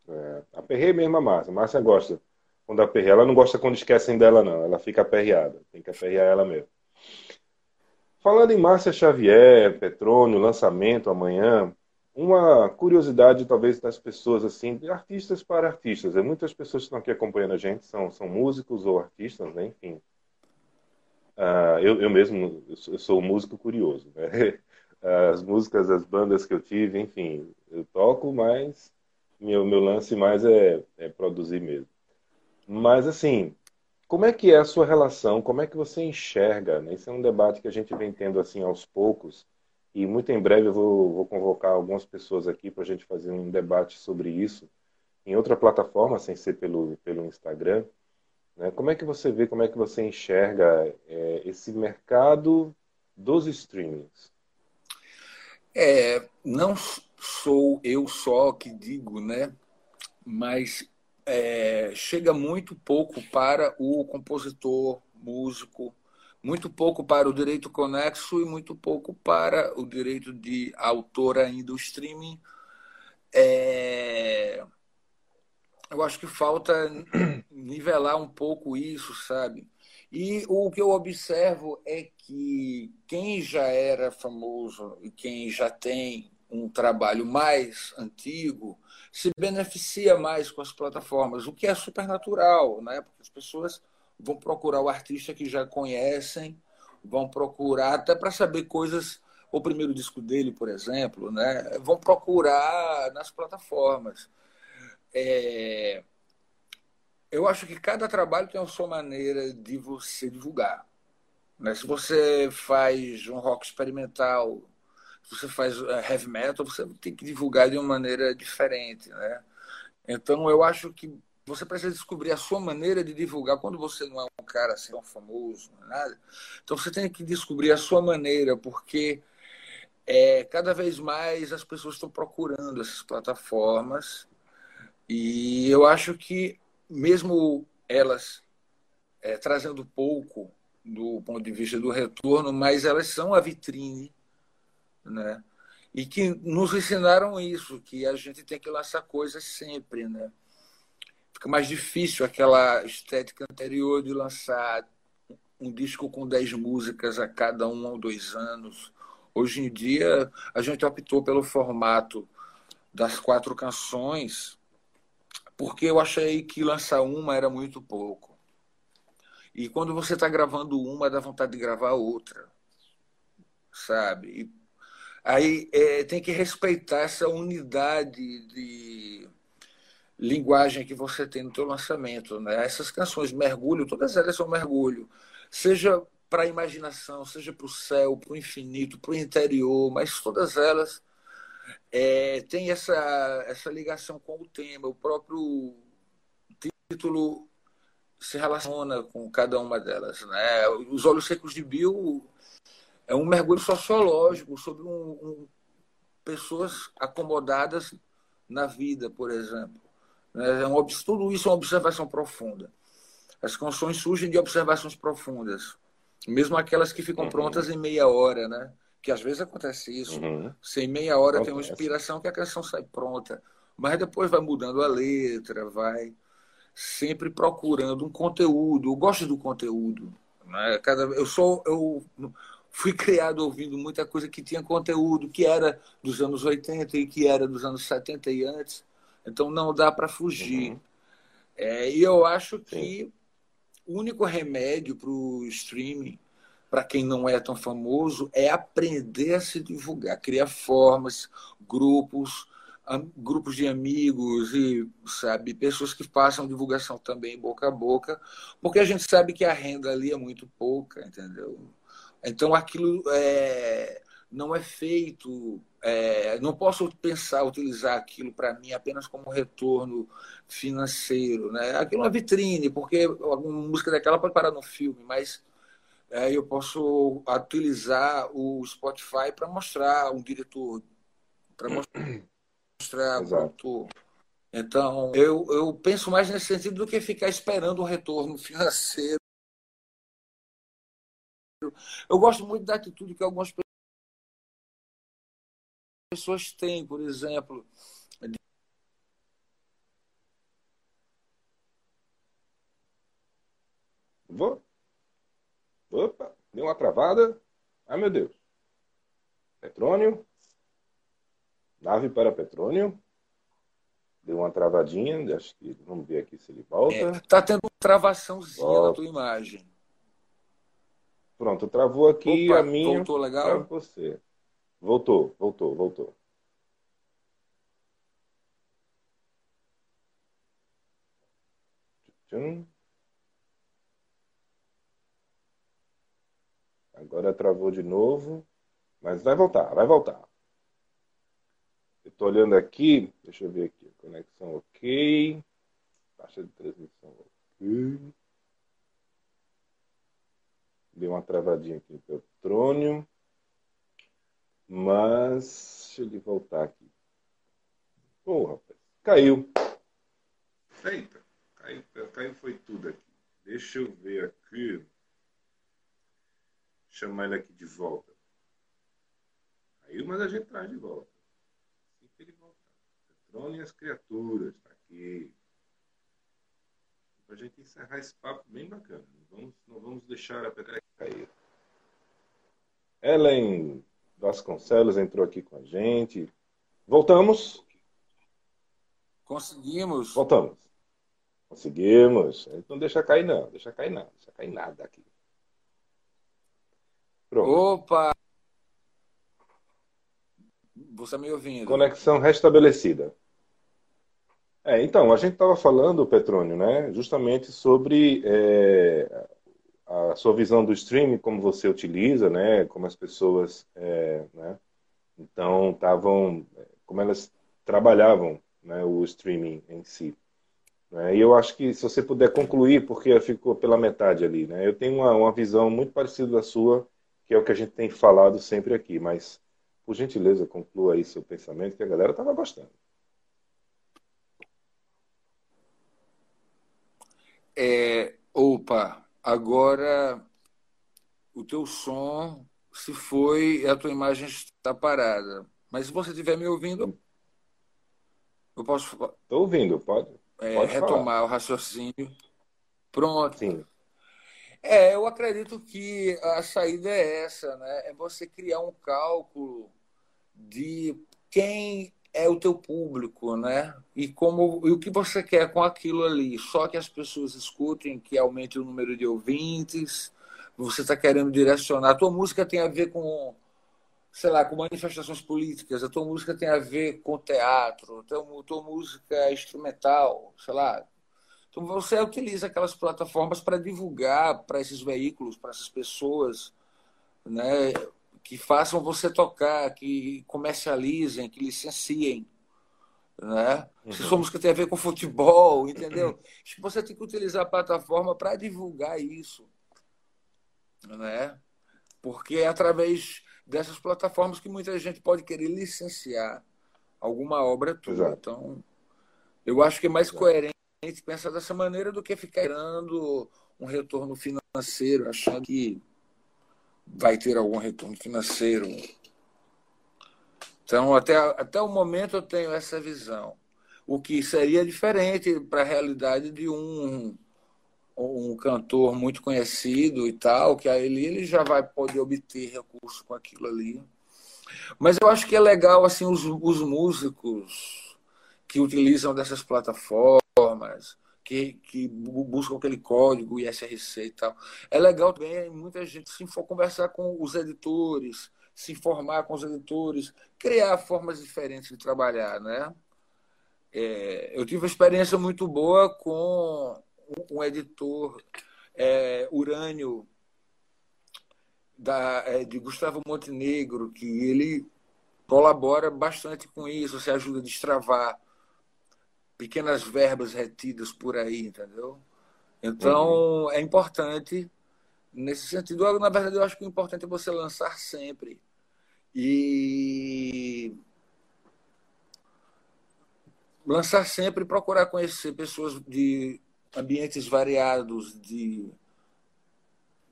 C: É, aperrei mesmo a Márcia. Márcia gosta quando aperreia. Ela não gosta quando esquecem dela, não. Ela fica aperreada. Tem que aperrear ela mesmo. Falando em Márcia Xavier, Petrônio, lançamento amanhã, uma curiosidade talvez das pessoas, assim, de artistas para artistas. É, muitas pessoas que estão aqui acompanhando a gente são, são músicos ou artistas, né? enfim. Uh, eu, eu mesmo eu sou músico curioso. Né? As músicas, as bandas que eu tive, enfim, eu toco, mas meu, meu lance mais é, é produzir mesmo. Mas, assim, como é que é a sua relação? Como é que você enxerga? Né? Esse é um debate que a gente vem tendo assim aos poucos. E muito em breve eu vou, vou convocar algumas pessoas aqui para a gente fazer um debate sobre isso em outra plataforma, sem ser pelo, pelo Instagram. Né? Como é que você vê, como é que você enxerga é, esse mercado dos streamings?
D: É, não sou eu só que digo, né? Mas é, chega muito pouco para o compositor, músico, muito pouco para o direito conexo e muito pouco para o direito de autor ainda, o streaming. É... Eu acho que falta nivelar um pouco isso, sabe? E o que eu observo é que quem já era famoso e quem já tem um trabalho mais antigo se beneficia mais com as plataformas, o que é super natural, né? porque as pessoas vão procurar o artista que já conhecem, vão procurar até para saber coisas, o primeiro disco dele, por exemplo, né? vão procurar nas plataformas. É... Eu acho que cada trabalho tem a sua maneira de você divulgar. Né? Se você faz um rock experimental, você faz eh, heavy metal, você tem que divulgar de uma maneira diferente, né? Então eu acho que você precisa descobrir a sua maneira de divulgar quando você não é um cara assim tão famoso, não é nada. Então você tem que descobrir a sua maneira, porque é, cada vez mais as pessoas estão procurando essas plataformas e eu acho que mesmo elas é, trazendo pouco do ponto de vista do retorno, mas elas são a vitrine né? E que nos ensinaram isso, que a gente tem que lançar coisas sempre, né? Fica mais difícil aquela estética anterior de lançar um disco com 10 músicas a cada um ou dois anos. Hoje em dia, a gente optou pelo formato das quatro canções, porque eu achei que lançar uma era muito pouco. E quando você está gravando uma, dá vontade de gravar outra, sabe? E Aí é, tem que respeitar essa unidade de linguagem que você tem no seu lançamento. Né? Essas canções, mergulho, todas elas são mergulho. Seja para a imaginação, seja para o céu, para o infinito, para o interior, mas todas elas é, têm essa, essa ligação com o tema. O próprio título se relaciona com cada uma delas. Né? Os Olhos Secos de Bill é um mergulho sociológico sobre um, um, pessoas acomodadas na vida, por exemplo. É um, tudo isso é uma observação profunda. As canções surgem de observações profundas, mesmo aquelas que ficam uhum. prontas em meia hora, né? Que às vezes acontece isso. Uhum. Sem meia hora acontece. tem uma inspiração que a canção sai pronta, mas depois vai mudando a letra, vai sempre procurando um conteúdo. Eu gosto do conteúdo. Né? Cada, eu sou eu fui criado ouvindo muita coisa que tinha conteúdo, que era dos anos 80 e que era dos anos 70 e antes. Então não dá para fugir. Uhum. É, e eu acho que Sim. o único remédio para o streaming, para quem não é tão famoso, é aprender a se divulgar, criar formas, grupos, grupos de amigos e sabe pessoas que façam divulgação também boca a boca, porque a gente sabe que a renda ali é muito pouca, entendeu? Então aquilo é, não é feito. É, não posso pensar utilizar aquilo para mim apenas como retorno financeiro, né? Aquilo é uma vitrine, porque alguma música daquela pode parar no filme, mas é, eu posso utilizar o Spotify para mostrar um diretor, para mostrar um autor. Então, eu, eu penso mais nesse sentido do que ficar esperando um retorno financeiro eu gosto muito da atitude que algumas pessoas têm, por exemplo.
C: Vou. Opa, deu uma travada. Ai, meu Deus. Petrônio. Nave para Petrônio. Deu uma travadinha. Acho que vamos ver aqui se ele volta. É,
D: tá tendo uma travaçãozinha volta. na tua imagem.
C: Pronto, travou aqui
D: Opa,
C: a minha.
D: Voltou legal?
C: Você. Voltou, voltou, voltou. Agora travou de novo, mas vai voltar, vai voltar. Eu estou olhando aqui, deixa eu ver aqui, conexão ok, taxa de transmissão ok. Deu uma travadinha aqui no Petrônio. Mas, deixa ele voltar aqui. Pô, rapaz, caiu. Eita, caiu, caiu foi tudo aqui. Deixa eu ver aqui. Chamar ele aqui de volta. Caiu, mas a gente traz de volta. Assim que ele voltar. Petrônio e as criaturas, tá aqui. Pra gente encerrar esse papo bem bacana. Não vamos, não vamos deixar a pedra cair. Ellen Vasconcelos entrou aqui com a gente. Voltamos?
D: Conseguimos.
C: Voltamos. Conseguimos. Não deixa cair, não. Deixa cair, não. Deixa cair nada aqui.
D: Pronto. Opa! Você está me ouvindo?
C: Conexão restabelecida. É, então, a gente estava falando, Petrônio, né, justamente sobre é, a sua visão do streaming, como você utiliza, né, como as pessoas, é, né, então estavam, como elas trabalhavam, né, o streaming em si. Né, e eu acho que se você puder concluir, porque ficou pela metade ali, né, eu tenho uma, uma visão muito parecida da sua, que é o que a gente tem falado sempre aqui, mas por gentileza conclua aí seu pensamento, que a galera estava gostando.
D: É, opa, agora o teu som se foi e a tua imagem está parada. Mas se você estiver me ouvindo, eu posso.
C: Estou ouvindo, pode.
D: É,
C: pode
D: retomar
C: falar.
D: o raciocínio. Pronto.
C: Sim.
D: É, eu acredito que a saída é essa, né? É você criar um cálculo de quem é o teu público, né? E como e o que você quer com aquilo ali? Só que as pessoas escutem, que aumente o número de ouvintes. Você está querendo direcionar. A tua música tem a ver com, sei lá, com manifestações políticas. A tua música tem a ver com teatro. A tua, a tua música é instrumental, sei lá. Então você utiliza aquelas plataformas para divulgar para esses veículos, para essas pessoas, né? Que façam você tocar, que comercializem, que licenciem. Né? Uhum. Se sua música tem a ver com futebol, entendeu? Você tem que utilizar a plataforma para divulgar isso. Né? Porque é através dessas plataformas que muita gente pode querer licenciar alguma obra tua. Exato. Então, eu acho que é mais Exato. coerente pensar dessa maneira do que ficar dando um retorno financeiro, achando que vai ter algum retorno financeiro. Então, até, até o momento eu tenho essa visão. O que seria diferente para a realidade de um, um cantor muito conhecido e tal, que aí ele, já vai poder obter recurso com aquilo ali. Mas eu acho que é legal assim os, os músicos que utilizam dessas plataformas, que, que buscam aquele código ISRC e tal. É legal também muita gente se for conversar com os editores, se informar com os editores, criar formas diferentes de trabalhar, né? É, eu tive uma experiência muito boa com um editor é, Urânio da, é, de Gustavo Montenegro, que ele colabora bastante com isso, se ajuda a destravar pequenas verbas retidas por aí, entendeu? Então, uhum. é importante nesse sentido. Na verdade, eu acho que o importante é você lançar sempre. E lançar sempre e procurar conhecer pessoas de ambientes variados, de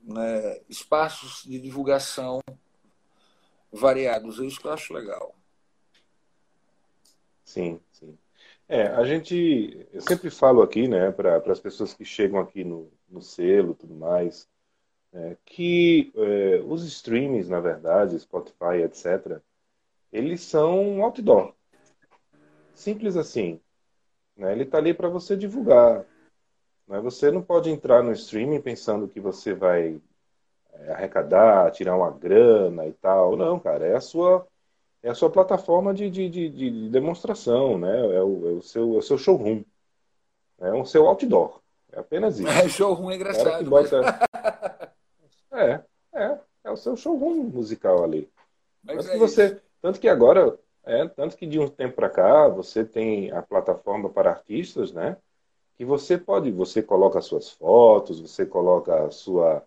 D: né, espaços de divulgação variados. É isso que eu acho legal.
C: Sim, sim. É, a gente, eu sempre falo aqui, né, para as pessoas que chegam aqui no, no selo tudo mais, é, que é, os streamings, na verdade, Spotify, etc., eles são outdoor. Simples assim. Né? Ele está ali para você divulgar. Né? Você não pode entrar no streaming pensando que você vai é, arrecadar, tirar uma grana e tal. Não, cara, é a sua é a sua plataforma de, de, de, de demonstração, né? É o, é o, seu, é o seu showroom. É o seu outdoor. É apenas isso.
D: É, showroom é engraçado.
C: Bota... é, é. É o seu showroom musical ali. Mas tanto, é que você, tanto que agora, é, tanto que de um tempo para cá, você tem a plataforma para artistas, né? Que você pode, você coloca suas fotos, você coloca a sua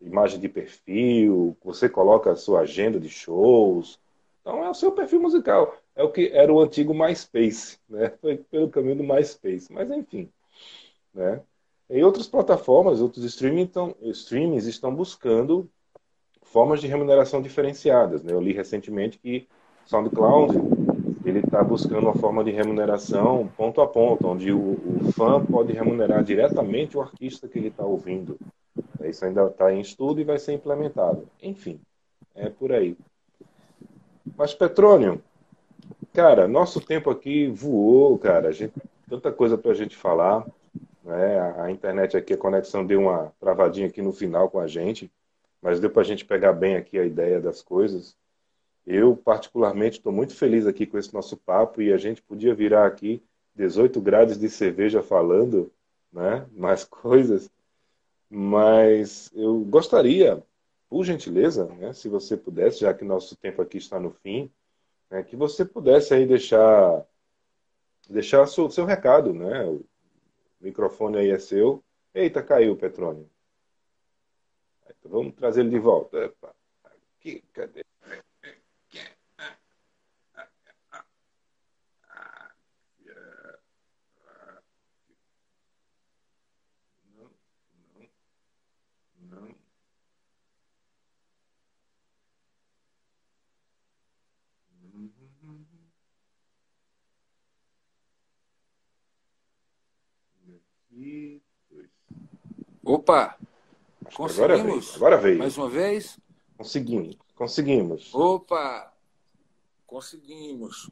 C: imagem de perfil, você coloca a sua agenda de shows, então é o seu perfil musical. É o que era o antigo MySpace, né? Foi pelo caminho do MySpace. Mas enfim, né? Em outras plataformas, outros streaming estão, streamings estão buscando formas de remuneração diferenciadas. Né? Eu li recentemente que SoundCloud ele está buscando uma forma de remuneração ponto a ponto, onde o, o fã pode remunerar diretamente o artista que ele está ouvindo. Isso ainda está em estudo e vai ser implementado. Enfim, é por aí. Mas, Petrônio, cara, nosso tempo aqui voou, cara. Gente, tanta coisa para a gente falar. Né? A internet aqui, a conexão deu uma travadinha aqui no final com a gente, mas deu para a gente pegar bem aqui a ideia das coisas. Eu, particularmente, estou muito feliz aqui com esse nosso papo e a gente podia virar aqui 18 graus de cerveja falando, né? Mais coisas. Mas eu gostaria por gentileza, né, se você pudesse, já que nosso tempo aqui está no fim, né, que você pudesse aí deixar deixar seu, seu recado, né? O microfone aí é seu. Eita, caiu, Petrônio. Então, vamos trazer ele de volta. Aqui, cadê?
D: E dois. Opa!
C: Acho conseguimos? Agora veio. agora veio.
D: Mais uma vez?
C: Conseguimos. Conseguimos.
D: Opa! Conseguimos.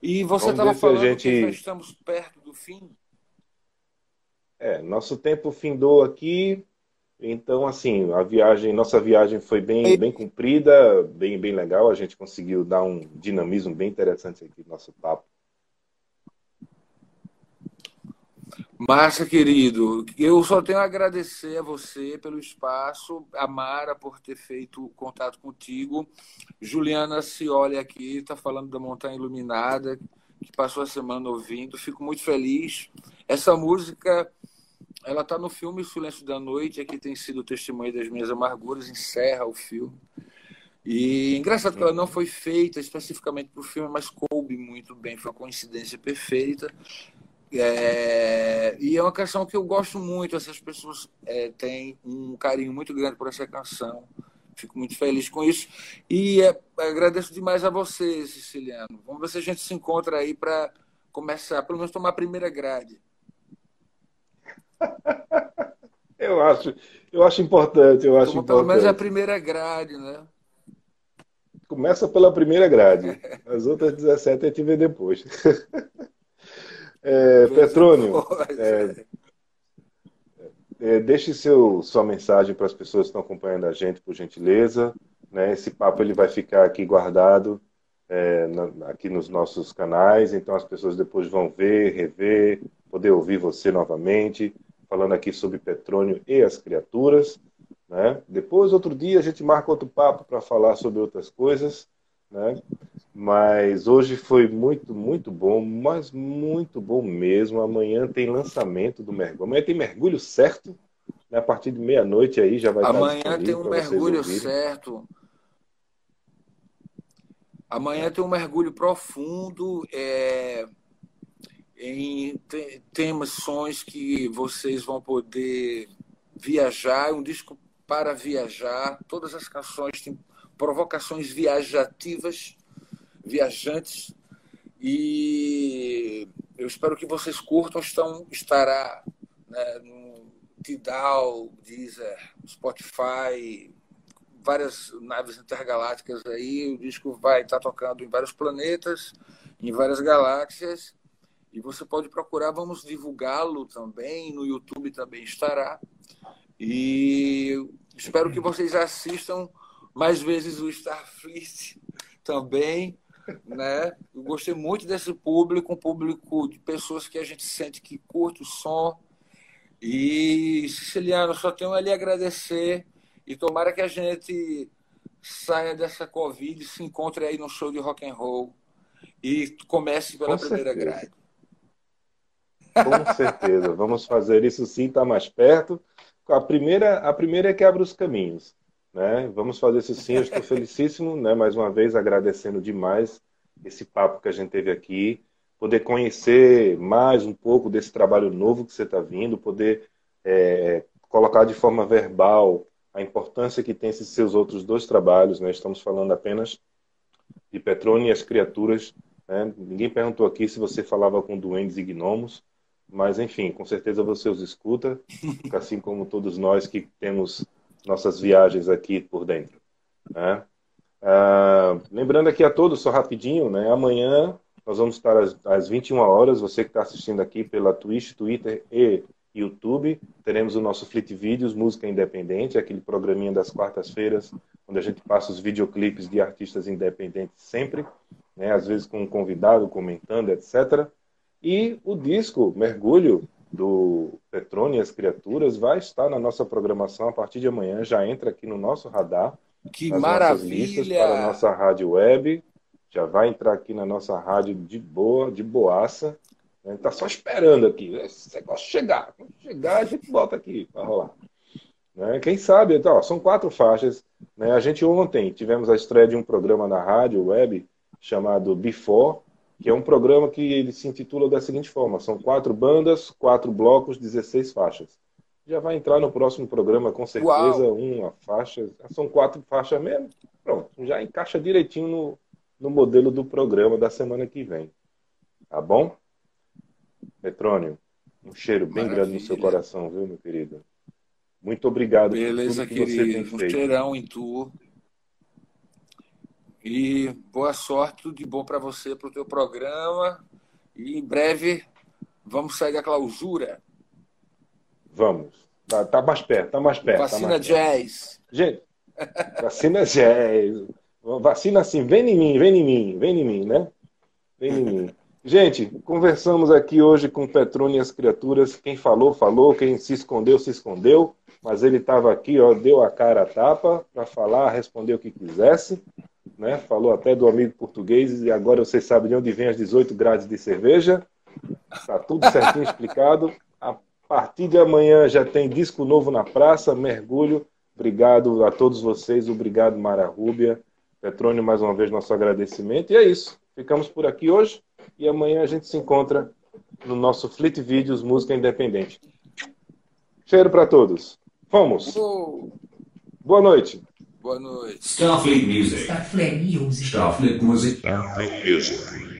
D: E você estava falando gente... que já estamos perto do fim?
C: É, nosso tempo findou aqui. Então, assim, a viagem, nossa viagem foi bem, bem cumprida, bem, bem legal. A gente conseguiu dar um dinamismo bem interessante aqui no nosso papo.
D: Márcia, querido, eu só tenho a agradecer a você pelo espaço, a Mara por ter feito contato contigo, Juliana Cioli aqui, está falando da Montanha Iluminada, que passou a semana ouvindo, fico muito feliz. Essa música, ela está no filme Silêncio da Noite, aqui tem sido o testemunho das minhas amarguras, encerra o filme. E engraçado que ela não foi feita especificamente para o filme, mas coube muito bem, foi uma coincidência perfeita. É, e é uma canção que eu gosto muito. Essas pessoas é, têm um carinho muito grande por essa canção. Fico muito feliz com isso. E é, agradeço demais a você, Siciliano. Vamos ver se a gente se encontra aí para começar, pelo menos tomar a primeira grade.
C: eu acho, eu acho importante. Eu acho
D: Toma,
C: importante.
D: Pelo menos a primeira grade, né?
C: Começa pela primeira grade. As outras 17 a gente vê depois. É, Petrônio, é, é, deixe seu, sua mensagem para as pessoas que estão acompanhando a gente, por gentileza. Né? Esse papo ele vai ficar aqui guardado é, na, aqui nos nossos canais, então as pessoas depois vão ver, rever, poder ouvir você novamente, falando aqui sobre Petrônio e as criaturas. Né? Depois, outro dia, a gente marca outro papo para falar sobre outras coisas. Né? Mas hoje foi muito, muito bom, mas muito bom mesmo. Amanhã tem lançamento do mergulho. Amanhã tem mergulho certo. Né? A partir de meia-noite aí já vai
D: Amanhã tem um mergulho certo. Amanhã tem um mergulho profundo é, em temas, sons que vocês vão poder viajar. Um disco para viajar. Todas as canções têm provocações viajativas viajantes E eu espero que vocês curtam. Estão, estará né, no Tidal, Deezer, Spotify, várias naves intergalácticas aí. O disco vai estar tocando em vários planetas, em várias galáxias. E você pode procurar, vamos divulgá-lo também. No YouTube também estará. E espero que vocês assistam mais vezes o Starfleet também. Né? Eu gostei muito desse público, um público de pessoas que a gente sente que curte o som. E, Siciliano, só tenho a agradecer e tomara que a gente saia dessa Covid, se encontre aí no show de rock and roll e comece pela Com primeira certeza. grade.
C: Com certeza, vamos fazer isso sim, está mais perto. A primeira, a primeira é que abre os caminhos. Né? Vamos fazer isso sim, eu estou felicíssimo, né? mais uma vez agradecendo demais esse papo que a gente teve aqui, poder conhecer mais um pouco desse trabalho novo que você está vindo, poder é, colocar de forma verbal a importância que tem esses seus outros dois trabalhos, né? estamos falando apenas de Petrone e as criaturas. Né? Ninguém perguntou aqui se você falava com duendes e gnomos, mas, enfim, com certeza você os escuta, assim como todos nós que temos nossas viagens aqui por dentro. Né? Ah, lembrando aqui a todos, só rapidinho, né? amanhã nós vamos estar às, às 21 horas, você que está assistindo aqui pela Twitch, Twitter e YouTube, teremos o nosso Fleet Vídeos, Música Independente, aquele programinha das quartas-feiras, onde a gente passa os videoclipes de artistas independentes sempre, né? às vezes com um convidado comentando, etc. E o disco Mergulho do Petrone e as Criaturas vai estar na nossa programação a partir de amanhã, já entra aqui no nosso radar.
D: Que maravilha!
C: Para a nossa rádio web, já vai entrar aqui na nossa rádio de boa, de boaça. A gente tá só esperando aqui. Esse negócio chegar. Quando chegar, a gente bota aqui para rolar. Né? Quem sabe, então, são quatro faixas. Né? A gente ontem tivemos a estreia de um programa na rádio web chamado Before, que é um programa que ele se intitula da seguinte forma: são quatro bandas, quatro blocos, 16 faixas. Já vai entrar no próximo programa, com certeza, Uau. uma faixa. São quatro faixas mesmo. Pronto, já encaixa direitinho no, no modelo do programa da semana que vem. Tá bom? Petrônio, um cheiro bem Maravilha. grande no seu coração, viu, meu querido? Muito obrigado
D: Beleza, por tudo que querido. você tem feito. Um cheirão em tu. E boa sorte, tudo de bom para você, para o teu programa. E em breve vamos sair da clausura.
C: Vamos. Tá, tá mais perto, tá mais perto.
D: Tá vacina
C: tá mais
D: jazz.
C: Perto. Gente, vacina jazz. Vacina assim, vem em mim, vem em mim, vem em mim, né? Vem em mim. Gente, conversamos aqui hoje com Petrone e as criaturas. Quem falou, falou. Quem se escondeu, se escondeu. Mas ele estava aqui, ó, deu a cara a tapa para falar, responder o que quisesse né? Falou até do amigo português e agora vocês sabem de onde vem as 18 grades de cerveja. Tá tudo certinho explicado. A partir de amanhã já tem disco novo na praça, mergulho. Obrigado a todos vocês, obrigado Mara Rúbia. Petrônio, mais uma vez, nosso agradecimento. E é isso. Ficamos por aqui hoje e amanhã a gente se encontra no nosso Fleet Vídeos Música Independente. Cheiro para todos. Vamos. Boa noite.
D: Boa noite.
A: Starfleet Music. Starfleet Music. Starfleet Music. Starfleet Music.